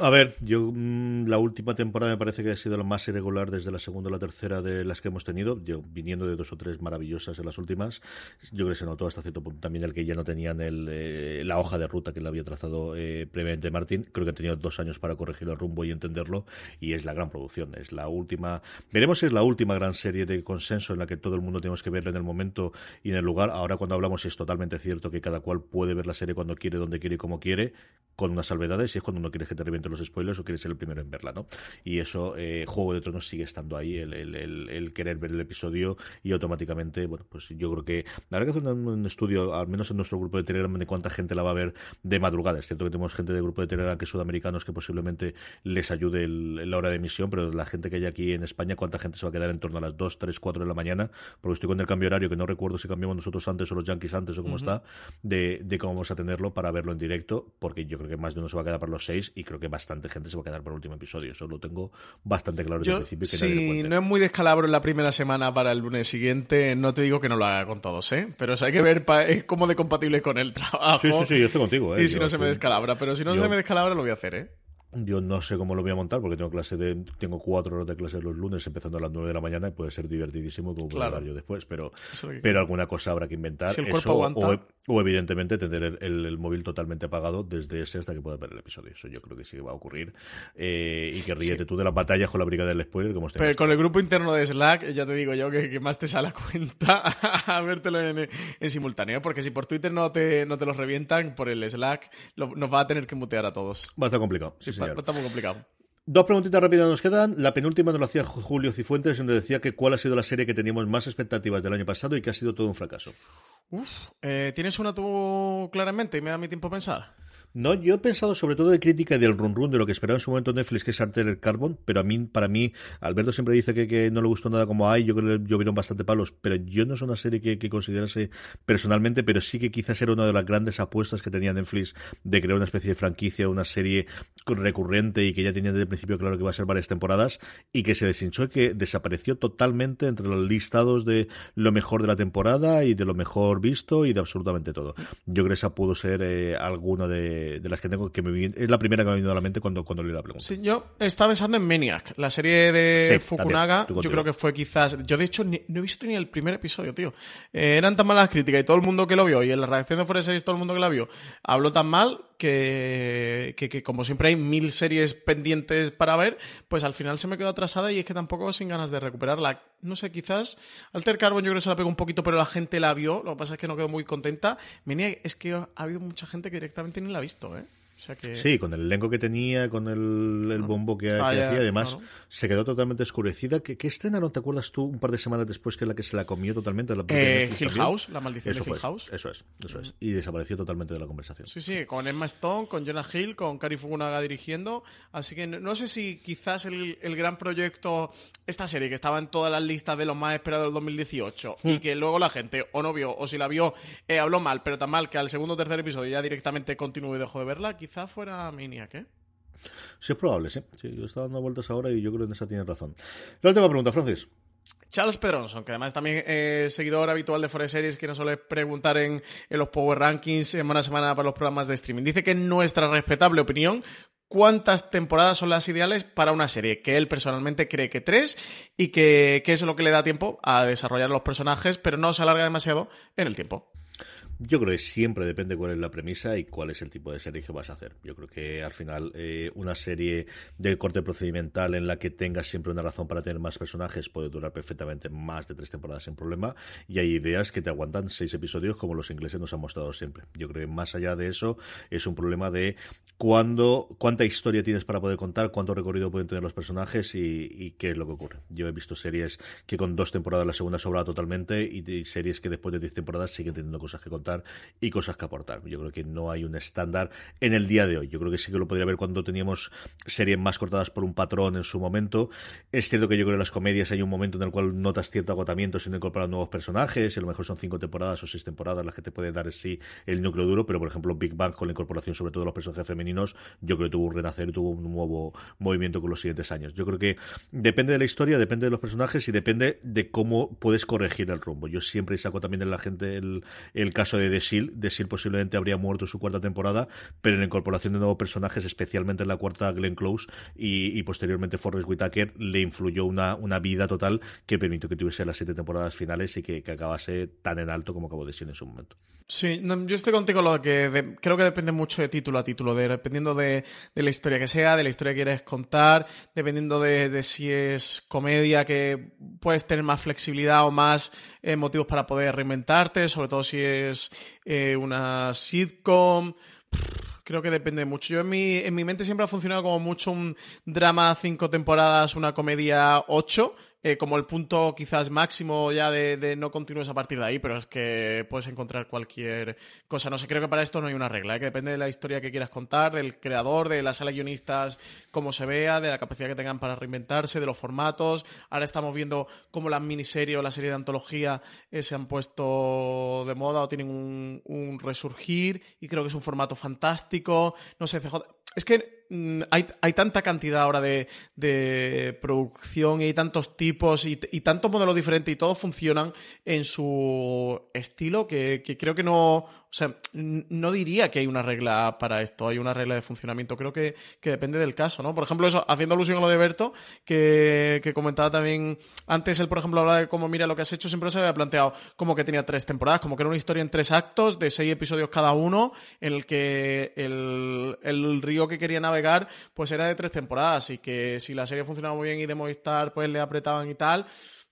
A ver, yo mm, la última temporada me parece que ha sido la más irregular desde la segunda o la tercera de las que hemos tenido. Yo viniendo de dos o tres maravillosas en las últimas, yo creo que se notó hasta cierto punto también el que ya no tenían el, eh, la hoja de ruta que le había trazado eh, previamente Martín. Creo que han tenido dos años para corregir el rumbo y entenderlo y es la gran producción. Es la última, veremos si es la última gran serie de consenso en la que todo el mundo tenemos que verla en el momento y en el lugar. Ahora cuando hablamos es totalmente cierto que cada cual puede ver la serie cuando quiere, donde quiere y como quiere, con unas salvedades y es cuando uno quiere que te los spoilers o quieres ser el primero en verla, ¿no? Y eso, eh, Juego de Tronos sigue estando ahí, el, el, querer ver el episodio y automáticamente, bueno, pues yo creo que habrá que hacer un, estudio, al menos en nuestro grupo de Telegram, de cuánta gente la va a ver de madrugada. Es cierto que tenemos gente del grupo de Telegram que es sudamericanos que posiblemente les ayude la hora de emisión, pero la gente que hay aquí en España, cuánta gente se va a quedar en torno a las 2, 3, 4 de la mañana, porque estoy con el cambio horario que no recuerdo si cambiamos nosotros antes o los Yankees antes o cómo está, de, de cómo vamos a tenerlo para verlo en directo, porque yo creo que más de uno se va a quedar para los 6 y creo que bastante gente se va a quedar para el último episodio. Eso lo tengo bastante claro desde el principio. Que si no es muy descalabro en la primera semana para el lunes siguiente, no te digo que no lo haga con todos, ¿eh? Pero hay que ver cómo de compatible con el trabajo. Sí, sí, sí, yo estoy contigo, ¿eh? Y si no se me descalabra. Pero si no se me descalabra, lo voy a hacer, ¿eh? Yo no sé cómo lo voy a montar porque tengo clase de tengo cuatro horas de clase los lunes empezando a las nueve de la mañana y puede ser divertidísimo como puedo hablar yo después, pero pero alguna cosa habrá que inventar. Eso o, evidentemente tener el, móvil totalmente apagado desde ese hasta que pueda ver el episodio. Eso yo creo que sí que va a ocurrir. Eh, y que ríete tú de las batallas con la brigada del spoiler como Pero con el grupo interno de Slack ya te digo yo que, más te sale a cuenta (laughs) a vértelo en, simultáneo porque si por Twitter no te no te los revientan por el Slack nos va a tener que mutear a todos. Va a estar complicado. Sí, no está muy complicado. Dos preguntitas rápidas nos quedan. La penúltima nos la hacía Julio Cifuentes, donde decía que cuál ha sido la serie que teníamos más expectativas del año pasado y que ha sido todo un fracaso. Uf, eh, ¿tienes una tú claramente y me da mi tiempo a pensar? No, yo he pensado sobre todo de crítica y del run run de lo que esperaba en su momento Netflix, que es el Carbon, pero a mí, para mí, Alberto siempre dice que, no le gustó nada como hay, yo creo que llovieron bastante palos, pero yo no es una serie que, que considerase personalmente, pero sí que quizás era una de las grandes apuestas que tenía Netflix de crear una especie de franquicia, una serie recurrente y que ya tenía desde el principio claro que iba a ser varias temporadas y que se deshinchó y que desapareció totalmente entre los listados de lo mejor de la temporada y de lo mejor visto y de absolutamente todo. Yo creo que esa pudo ser eh, alguna de de, las que tengo que me es la primera que me ha venido a la mente cuando, cuando leí la pregunta. Sí, yo estaba pensando en Maniac, la serie de Fukunaga. yo creo que fue quizás. Yo, de hecho, no he visto ni el primer episodio, tío. Eh, eran tan malas críticas y todo el mundo que lo vio, y en la reacción de Fuera Series, todo el mundo que la vio, habló tan mal que, que, como siempre hay mil series pendientes para ver, pues al final se me quedó atrasada y es que tampoco sin ganas de recuperarla. No sé, quizás Alter Carbon yo creo que se la pegó un poquito, pero la gente la vio. Lo que pasa es que no quedó muy contenta. Venía, es que ha habido mucha gente que directamente ni la ha visto, ¿eh? Sí, con el elenco que tenía, con el, bombo que, hacía, además se quedó totalmente escurecida. ¿Qué, ¿Qué no te acuerdas tú un par de semanas después que la que se la comió totalmente? La eh, Hill House, la maldición de Hill House. Eso es, eso es. Y desapareció totalmente de la conversación. Sí, sí, con Emma Stone, con Jonah Hill, con Cary Fukunaga dirigiendo. Así que no, sé si quizás el, gran proyecto, esta serie que estaba en todas las listas de los más esperados del 2018 y hmm. que luego la gente o no vio o si la vio eh, habló mal, pero tan mal que al segundo o tercer episodio ya directamente continuó y dejó de verla, quizás fuera Miniac, ¿eh? Sí, es probable, sí. sí. Yo estaba dando vueltas ahora y yo creo que en esa tienes razón. La última pregunta, Francis. Charles Pedronson, que además también es seguidor habitual de Forest Series, que nos suele preguntar en, en, los Power Rankings semana a semana para los programas de streaming. Dice que en nuestra respetable opinión, cuántas temporadas son las ideales para una serie, que él personalmente cree que tres y que, que es lo que le da tiempo a desarrollar los personajes, pero no se alarga demasiado en el tiempo. Yo creo que siempre depende cuál es la premisa y cuál es el tipo de serie que vas a hacer. Yo creo que al final eh, una serie de corte procedimental en la que tengas siempre una razón para tener más personajes puede durar perfectamente más de tres temporadas sin problema y hay ideas que te aguantan seis episodios como los ingleses nos han mostrado siempre. Yo creo que más allá de eso es un problema de cuándo, cuánta historia tienes para poder contar, cuánto recorrido pueden tener los personajes y, qué es lo que ocurre. Yo he visto series que con dos temporadas la segunda sobra totalmente y, series que después de diez temporadas siguen teniendo cosas que contar y cosas que aportar. Yo creo que no hay un estándar en el día de hoy. Yo creo que sí que lo podría ver cuando teníamos series más cortadas por un patrón en su momento. Es cierto que yo creo que en las comedias hay un momento en el cual notas cierto agotamiento sin incorporar nuevos personajes, y a lo mejor son cinco temporadas o seis temporadas las que te puede dar sí el núcleo duro, pero por ejemplo Big Bang con la incorporación sobre todo de los personajes femeninos, yo creo que tuvo un renacer y tuvo un nuevo movimiento con los siguientes años. Yo creo que depende de la historia, depende de los personajes y depende de cómo puedes corregir el rumbo. Yo siempre saco también de la gente el caso de The. The Seal posiblemente habría muerto su cuarta temporada, pero en la incorporación de nuevos personajes, especialmente en la cuarta Glenn Close y, posteriormente Forrest Whitaker, le influyó una, una vida total que permitió que tuviese las siete temporadas finales y que, que acabase tan en alto como acabó de ser en su momento. Sí, yo estoy contigo lo que creo que depende mucho de título a título, de, dependiendo de, la historia que sea, de la historia que quieres contar, dependiendo de, si es comedia que puedes tener más flexibilidad o más eh, motivos para poder reinventarte, sobre todo si es eh, una sitcom. Creo que depende mucho. Yo en mi, en mi mente siempre ha funcionado como mucho un drama cinco temporadas, una comedia ocho, eh, como el punto quizás máximo ya de, no continúes a partir de ahí, pero es que puedes encontrar cualquier cosa. No sé, creo que para esto no hay una regla, ¿eh? que depende de la historia que quieras contar, del creador, de la sala guionistas, cómo se vea, de la capacidad que tengan para reinventarse, de los formatos. Ahora estamos viendo cómo las miniseries o la serie de antología eh, se han puesto de moda o tienen un, un resurgir y creo que es un formato fantástico. No sé, CJ es que hay, hay, tanta cantidad ahora de, de, producción y hay tantos tipos y, y tantos modelos diferentes y todos funcionan en su estilo que, que creo que no, o sea, no diría que hay una regla para esto, hay una regla de funcionamiento. Creo que, depende del caso, ¿no? Por ejemplo, eso, haciendo alusión a lo de Berto, que, comentaba también antes, él, por ejemplo, hablaba de cómo mira lo que has hecho, siempre se había planteado como que tenía tres temporadas, como que era una historia en tres actos, de seis episodios cada uno, en el que el, el río que quería pues era de tres temporadas, y que si la serie funcionaba muy bien y de Movistar, pues le apretaban y tal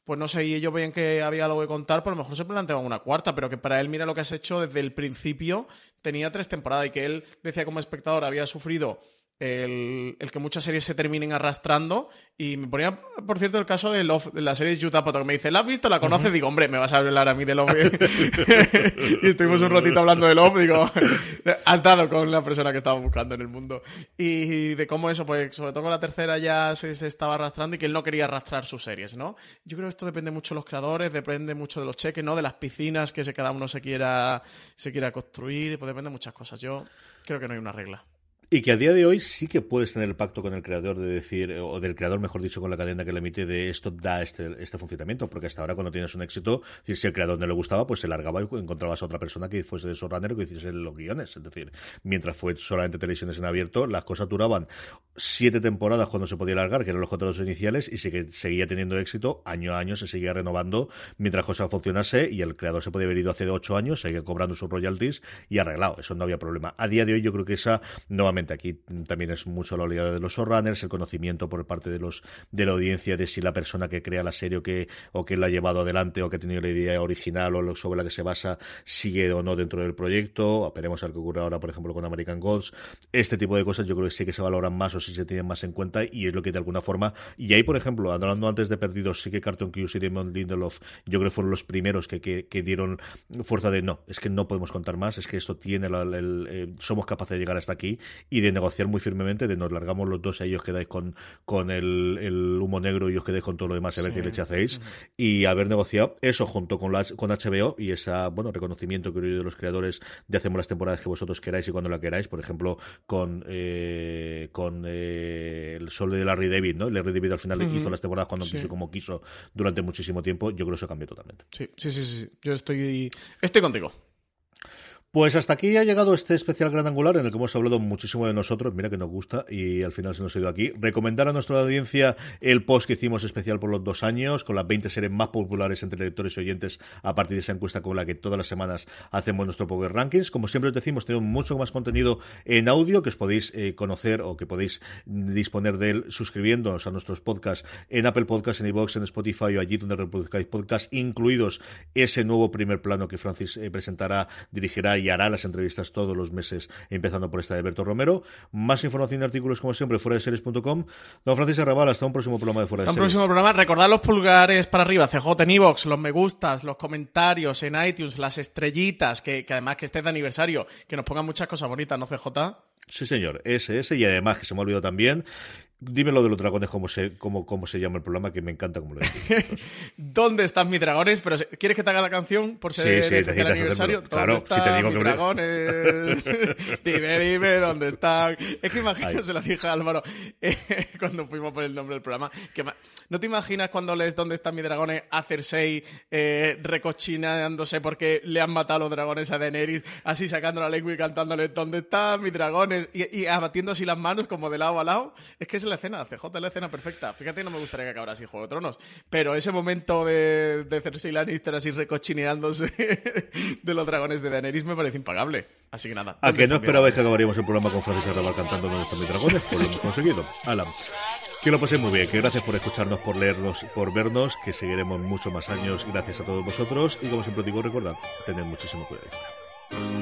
pues no sé, y ellos veían que había algo que contar, por lo mejor se planteaban una cuarta, pero que para él, mira lo que has hecho desde el principio, tenía tres temporadas y que él decía como espectador había sufrido el, que muchas series se terminen arrastrando. Y me ponía, por cierto, el caso de Love, de la serie Utah que me dice, ¿la has visto? ¿La conoces? Digo, hombre, me vas a hablar a mí de Love. (laughs) (laughs) y estuvimos un ratito hablando de Love. Digo, (laughs) has dado con la persona que estaba buscando en el mundo. Y de cómo eso, pues sobre todo con la tercera ya se, estaba arrastrando y que él no quería arrastrar sus series, ¿no? Yo creo que esto depende mucho de los creadores, depende mucho de los cheques, ¿no? De las piscinas que cada uno se quiera, se quiera construir, pues depende de muchas cosas. Yo creo que no hay una regla. Y que a día de hoy sí que puedes tener el pacto con el creador de decir, o del creador, mejor dicho, con la cadena que le emite de esto da este, este funcionamiento, porque hasta ahora cuando tienes un éxito, si el creador no le gustaba, pues se largaba y encontrabas a otra persona que fuese de showrunner o que hiciese los guiones. Es decir, mientras fue solamente televisiones en abierto, las cosas duraban siete temporadas cuando se podía largar, que eran los contratos iniciales, y que seguía teniendo éxito, año a año se seguía renovando mientras cosas funcionase y el creador se podía haber ido hace ocho años, seguía cobrando sus royalties y arreglado, eso no había problema. A día de hoy yo creo que esa, nuevamente, Aquí también es mucho la oleada de los showrunners, el conocimiento por parte de los de la audiencia de si la persona que crea la serie o que, o que la ha llevado adelante o que ha tenido la idea original o sobre la que se basa sigue o no dentro del proyecto. Veremos a ver qué ocurre ahora, por ejemplo, con American Gods. Este tipo de cosas yo creo que sí que se valoran más o sí se tienen más en cuenta y es lo que de alguna forma. Y ahí, por ejemplo, hablando antes de Perdidos, sí que Carton Cuse y Damon Lindelof, yo creo que fueron los primeros que, que, dieron fuerza de no, es que no podemos contar más, es que esto tiene el, eh, somos capaces de llegar hasta aquí y de negociar muy firmemente, de nos largamos los dos y ahí os quedáis con, con el, humo negro y os quedáis con todo lo demás a ver qué leche hacéis. Y haber negociado eso junto con, las, con HBO y ese bueno, reconocimiento que he de los creadores de hacemos las temporadas que vosotros queráis y cuando la queráis, por ejemplo, con, eh, con eh, el sol de Larry David, ¿no? Larry David al final hizo las temporadas cuando quiso como quiso durante muchísimo tiempo. Yo creo que eso cambió totalmente. Sí, sí, sí, sí. Yo estoy, estoy contigo. Pues hasta aquí ha llegado este especial gran angular en el que hemos hablado muchísimo de nosotros, mira que nos gusta y al final se nos ha ido aquí. Recomendar a nuestra audiencia el post que hicimos especial por los dos años, con las 20 series más populares entre lectores y oyentes a partir de esa encuesta con la que todas las semanas hacemos nuestro Power Rankings. Como siempre os decimos, tenemos mucho más contenido en audio que os podéis eh, conocer o que podéis disponer de él suscribiéndonos a nuestros podcasts en Apple Podcasts, en iVoox, en Spotify o allí donde reproduzcáis podcasts, incluidos ese nuevo primer plano que Francis eh, presentará, dirigirá hará las entrevistas todos los meses, empezando por esta de Berto Romero. Más información y artículos, como siempre, fuera de series.com. Don Francisco Arrabal, hasta un próximo programa de Fuera de Hasta un Series. próximo programa. Recordad los pulgares para arriba, CJ en iVoox, los me gustas, los comentarios en iTunes, las estrellitas, que, que además que esté de aniversario, que nos pongan muchas cosas bonitas, ¿no, CJ? Sí, señor, ese, ese, y además, que se me ha olvidado también, dime lo de los dragones, cómo se, cómo, cómo se llama el programa, que me encanta cómo lo dices. (laughs) ¿Dónde están mis dragones? Pero ¿quieres que te haga la canción por ser Sí, sí, el aniversario? hacérmelo. Claro, ¿Dónde si te digo mis que- dragones? (laughs) dime, dime, ¿dónde están? Es que imagino, se lo dije a Álvaro (laughs) eh, cuando fuimos por el nombre del programa. Que ¿No te imaginas cuando lees ¿Dónde están mis dragones? a Cersei eh, recochinándose porque le han matado los dragones a Daenerys, así sacando la lengua y cantándole ¿Dónde están mis dragones? Y, y abatiendo así las manos como de lado a lado. Es que es la escena, CJ es la escena perfecta. Fíjate, no me gustaría que acabara así Juego de Tronos, pero ese momento de, de Cersei Lannister así recochineándose (laughs) de los dragones de Daenerys me parece impagable. Así que nada. A ¿dónde que no esperabais que acabaríamos el programa con Francis Arrabal cantando Donde están mis dragones, pues lo hemos conseguido. Alan, que lo paséis muy bien, que gracias por escucharnos, por leernos, por vernos, que seguiremos muchos más años gracias a todos vosotros y como siempre digo, recordad, tened muchísimo cuidado ahí fuera.